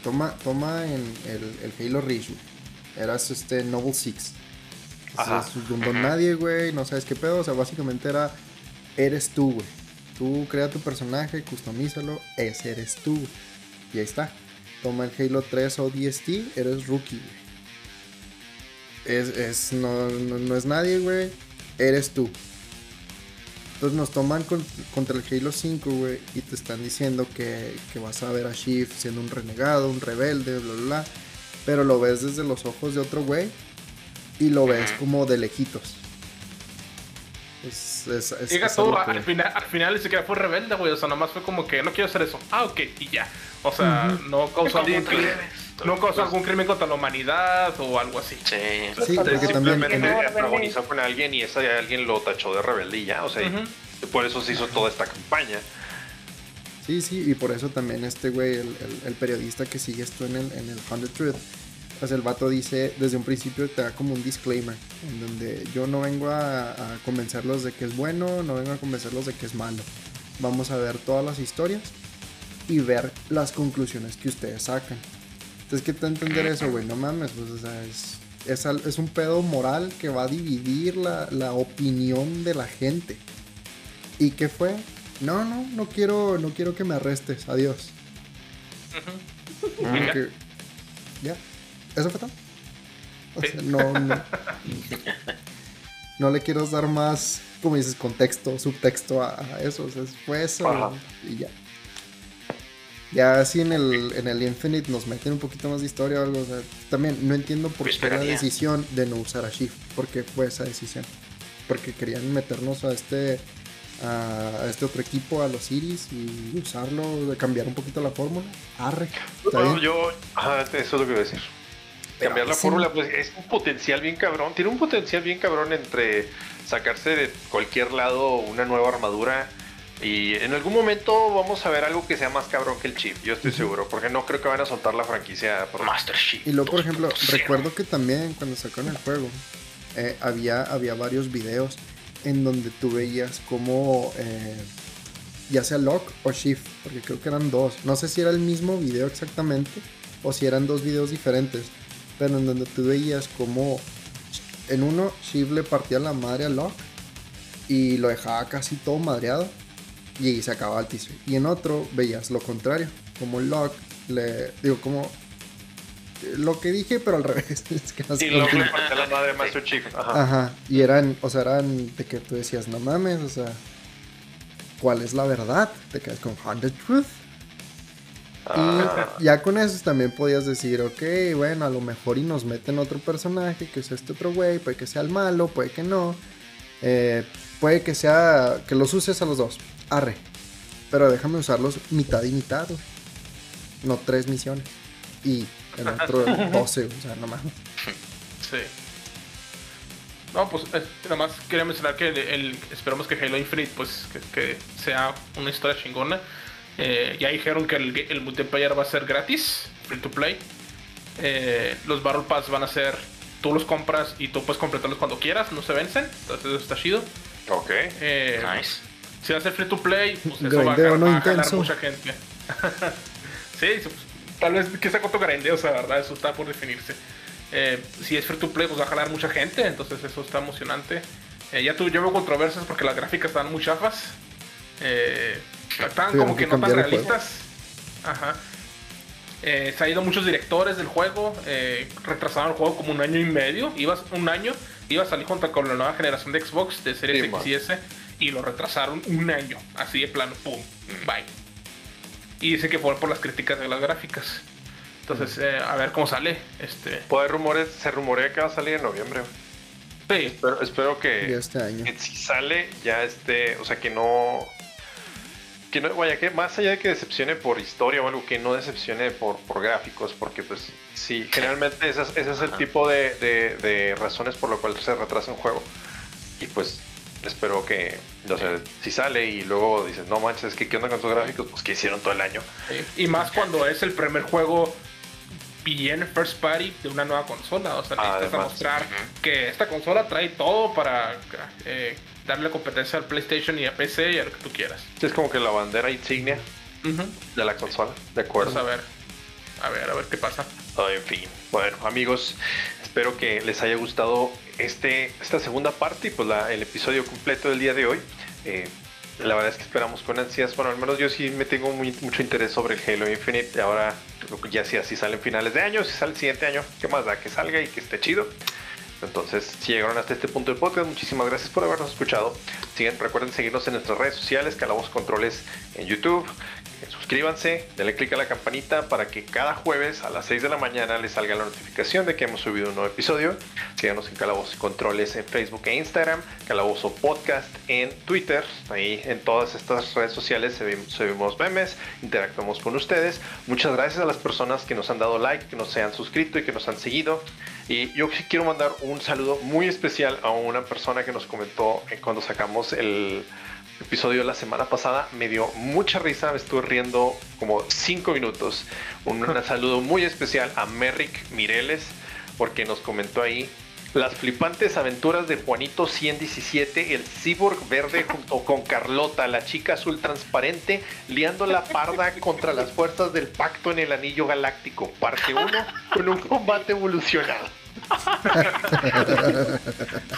Toma, toma en el, el Halo Reach. Eras este Noble Six. Ajá. Entonces, un don nadie, güey, no sabes qué pedo. O sea, básicamente era, eres tú, güey. Tú crea tu personaje, customízalo, ese eres tú. Y ahí está. Toma el Halo 3 ODST, eres rookie, güey. Es, es, no, no, no es nadie, güey. Eres tú. Entonces nos toman con- contra el Halo 5, güey, y te están diciendo que, que vas a ver a Shift siendo un renegado, un rebelde, bla, bla, bla. Pero lo ves desde los ojos de otro güey y lo ves como de lejitos. Es, es, es, Llega es todo, algo que- al final, al final ni siquiera fue rebelde, güey. O sea, nomás fue como que no quiero hacer eso. Ah, ok, y ya. O sea, no causó algún crimen. No causó algún crimen contra la humanidad o algo así. Sí. Sí, porque. Simplemente antagonizó con alguien y ese alguien lo tachó de rebelde y ya, o sea, por eso se hizo toda esta campaña. Sí, sí, y por eso también este güey, el, el- el periodista que sigue esto en el, en el Hundred Truth, pues el vato dice, desde un principio te da como un disclaimer, en donde yo no vengo a, a convencerlos de que es bueno, no vengo a convencerlos de que es malo. Vamos a ver todas las historias y ver las conclusiones que ustedes sacan. Entonces, ¿qué te entender eso, güey? No mames, pues, o sea, es, es, al- es un pedo moral que va a dividir la, la opinión de la gente. ¿Y qué fue? No, no, no quiero, no quiero que me arrestes. Adiós. Ya. Que- Ya. Eso fue todo. O sea, no, no. No le quiero dar más, como dices, contexto, subtexto a, a eso. O sea, fue eso Ajá. y ya. Ya así en el, en el Infinite nos meten un poquito más de historia o algo. O sea, también no entiendo por Yo qué la decisión de no usar a Shift. ¿Por qué fue esa decisión? Porque querían meternos a este a, este otro equipo, a los Iris, y usarlo, cambiar un poquito la fórmula. Arre. No, yo, ajá, eso es lo que iba a decir. Pero Cambiar la fórmula, pues es un potencial bien cabrón. Tiene un potencial bien cabrón entre sacarse de cualquier lado una nueva armadura. Y en algún momento vamos a ver algo que sea más cabrón que el chip, yo estoy seguro, porque no creo que van a soltar la franquicia por Master Chief. Y luego, por ejemplo, 2.0. recuerdo que también cuando sacaron el juego, eh, había, había varios videos en donde tú veías como, eh, ya sea lock o shift, porque creo que eran dos. No sé si era el mismo video exactamente o si eran dos videos diferentes, pero en donde tú veías como en uno shift le partía la madre a lock y lo dejaba casi todo madreado y se acababa el teaser. Y en otro veías lo contrario, como lock le digo como lo que dije, pero al revés. Es que no cómo luego que- le falta la madre de Master Chief. Ajá. Ajá. Y eran, o sea, eran de que tú decías, no mames, o sea, ¿cuál es la verdad? Te quedas con Hundred Truth. Ah, Y ya con eso también podías decir, ok, bueno, a lo mejor y nos meten otro personaje, que es este otro güey, puede que sea el malo, puede que no. Eh, puede que sea, que los uses a los dos. Arre. Pero déjame usarlos mitad y mitad, güey. No tres misiones. Y el otro 12, o sea, no mames. Sí. No, pues eh, nada más quería mencionar que el, el- esperamos que Halo Infinite pues que, que sea una historia chingona. Eh, ya dijeron que el, el multiplayer va a ser gratis, free to play. Eh, los Battle Pass van a ser, tú los compras y tú puedes completarlos cuando quieras, no se vencen. Entonces eso está chido. Ok. Eh, Nice. si va a ser free to play, pues eso va a, jar- no va a jalar intenso. mucha gente. sí, pues, tal vez que sea cuánto grindeo, o sea, la verdad, eso está por definirse. Eh, si es free to play, pues va a jalar mucha gente, entonces eso está emocionante. Eh, ya tu, yo veo controversias porque las gráficas están muy chafas. Eh, están Tuvieron como que que no tan realistas. Ajá. Eh, se han ido muchos directores del juego, eh, retrasaron el juego como un año y medio, iba un año, iba a salir junto con la nueva generación de Xbox de Series Sí, X y S y lo retrasaron un año, así de plano, pum, bye. Y dicen que fue por las críticas de las gráficas. Entonces, eh, a ver cómo sale. Este, Pues hay rumores, se rumorea que va a salir en noviembre. sí, Pero espero que, este año. que si sale ya esté, o sea, que no... Que no, vaya, que más allá de que decepcione por historia o algo, que no decepcione por, por gráficos, porque pues sí, generalmente ese es, ese es el tipo de, de- de razones por lo cual se retrasa un juego. Y pues espero que, no sé, si sale y luego dices, no manches, es que qué onda con tus gráficos, pues que hicieron todo el año. Y más cuando es el primer juego bien first party de una nueva consola. O sea, necesitas Además. demostrar que esta consola trae todo para eh, darle competencia al PlayStation y a PC y a lo que tú quieras. Es como que la bandera insignia de la consola, de acuerdo. Pues a ver, a ver, a ver qué pasa. En fin, bueno amigos, espero que les haya gustado este, esta segunda parte y pues la- el episodio completo del día de hoy. Eh, la verdad es que esperamos con ansias, bueno al menos yo sí me tengo muy- mucho interés sobre el Halo Infinite. Ahora ya si así salen finales de año, si sale el siguiente año, qué más da que salga y que esté chido. Entonces, si llegaron hasta este punto del podcast, muchísimas gracias por habernos escuchado. Sigan, recuerden seguirnos en nuestras redes sociales, Calabos Controles en YouTube. Suscríbanse, denle click a la campanita para que cada jueves a las 6 de la mañana les salga la notificación de que hemos subido un nuevo episodio. Síganos en Calabozos y Controles en Facebook e Instagram, Calabozo Podcast en Twitter. Ahí en todas estas redes sociales subim- subimos memes, interactuamos con ustedes. Muchas gracias a las personas que nos han dado like, que nos se han suscrito y que nos han seguido. Y yo sí quiero mandar un saludo muy especial a una persona que nos comentó cuando sacamos el episodio la semana pasada. Me dio mucha risa, me estuve riendo como 5 minutos. Un, un saludo muy especial a Merrick Mireles porque nos comentó ahí las flipantes aventuras de Juanito 117, el cyborg verde junto con Carlota, la chica azul transparente, liando la parda contra las fuerzas del pacto en el anillo galáctico, parte 1, con un combate evolucionado.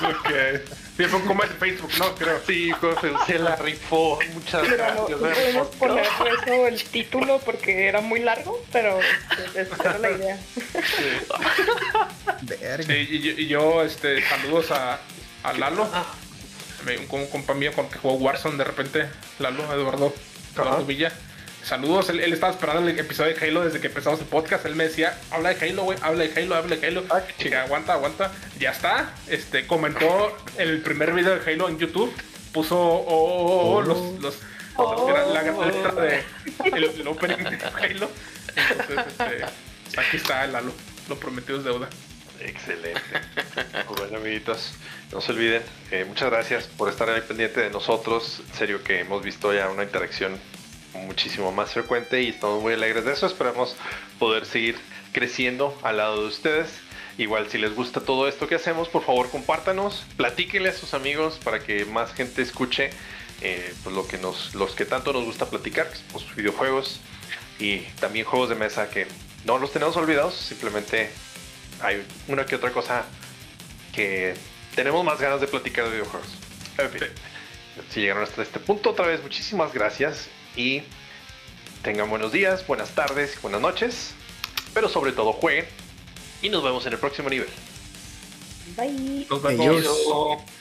Ok. Sí, fue combate de Facebook, ¿no? Creo. Sí, Jorge, se la rifó. Muchas Pero gracias. no podemos poner eso el título porque era muy largo, pero esa era la idea. Verga. Sí, y, yo- y yo, este, saludos a, a Lalo, Me- un, un compa mío con que jugó Warzone de repente, Lalo, Eduardo, Eduardo. Villa. Saludos, él, él estaba esperando el episodio de Halo desde que empezamos el podcast. Él me decía, habla de Halo, güey, habla de Halo, habla de Halo. Ah, aguanta, aguanta. Ya está. Este, comentó el primer video de Halo en YouTube. Puso oh, oh, oh, los, los, Oh. la, la gran letra de el, el opening de Halo. Entonces, este, aquí está Lalo. Lo prometido es deuda. Excelente. Pues bueno, amiguitos, no se olviden. eh, muchas gracias por estar ahí pendiente de nosotros. En serio que hemos visto ya una interacción muchísimo más frecuente y estamos muy alegres de eso. Esperamos poder seguir creciendo al lado de ustedes. Igual si les gusta todo esto que hacemos, por favor compártanos, platíquenle a sus amigos para que más gente escuche eh, pues lo que nos, los que tanto nos gusta platicar, que son los videojuegos y también juegos de mesa que no los tenemos olvidados, simplemente hay una que otra cosa que tenemos más ganas de platicar de videojuegos. Si llegaron hasta este punto, otra vez muchísimas gracias y tengan buenos días, buenas tardes, buenas noches, pero sobre todo jueguen y nos vemos en el próximo nivel. Bye. Nos vemos. Adiós.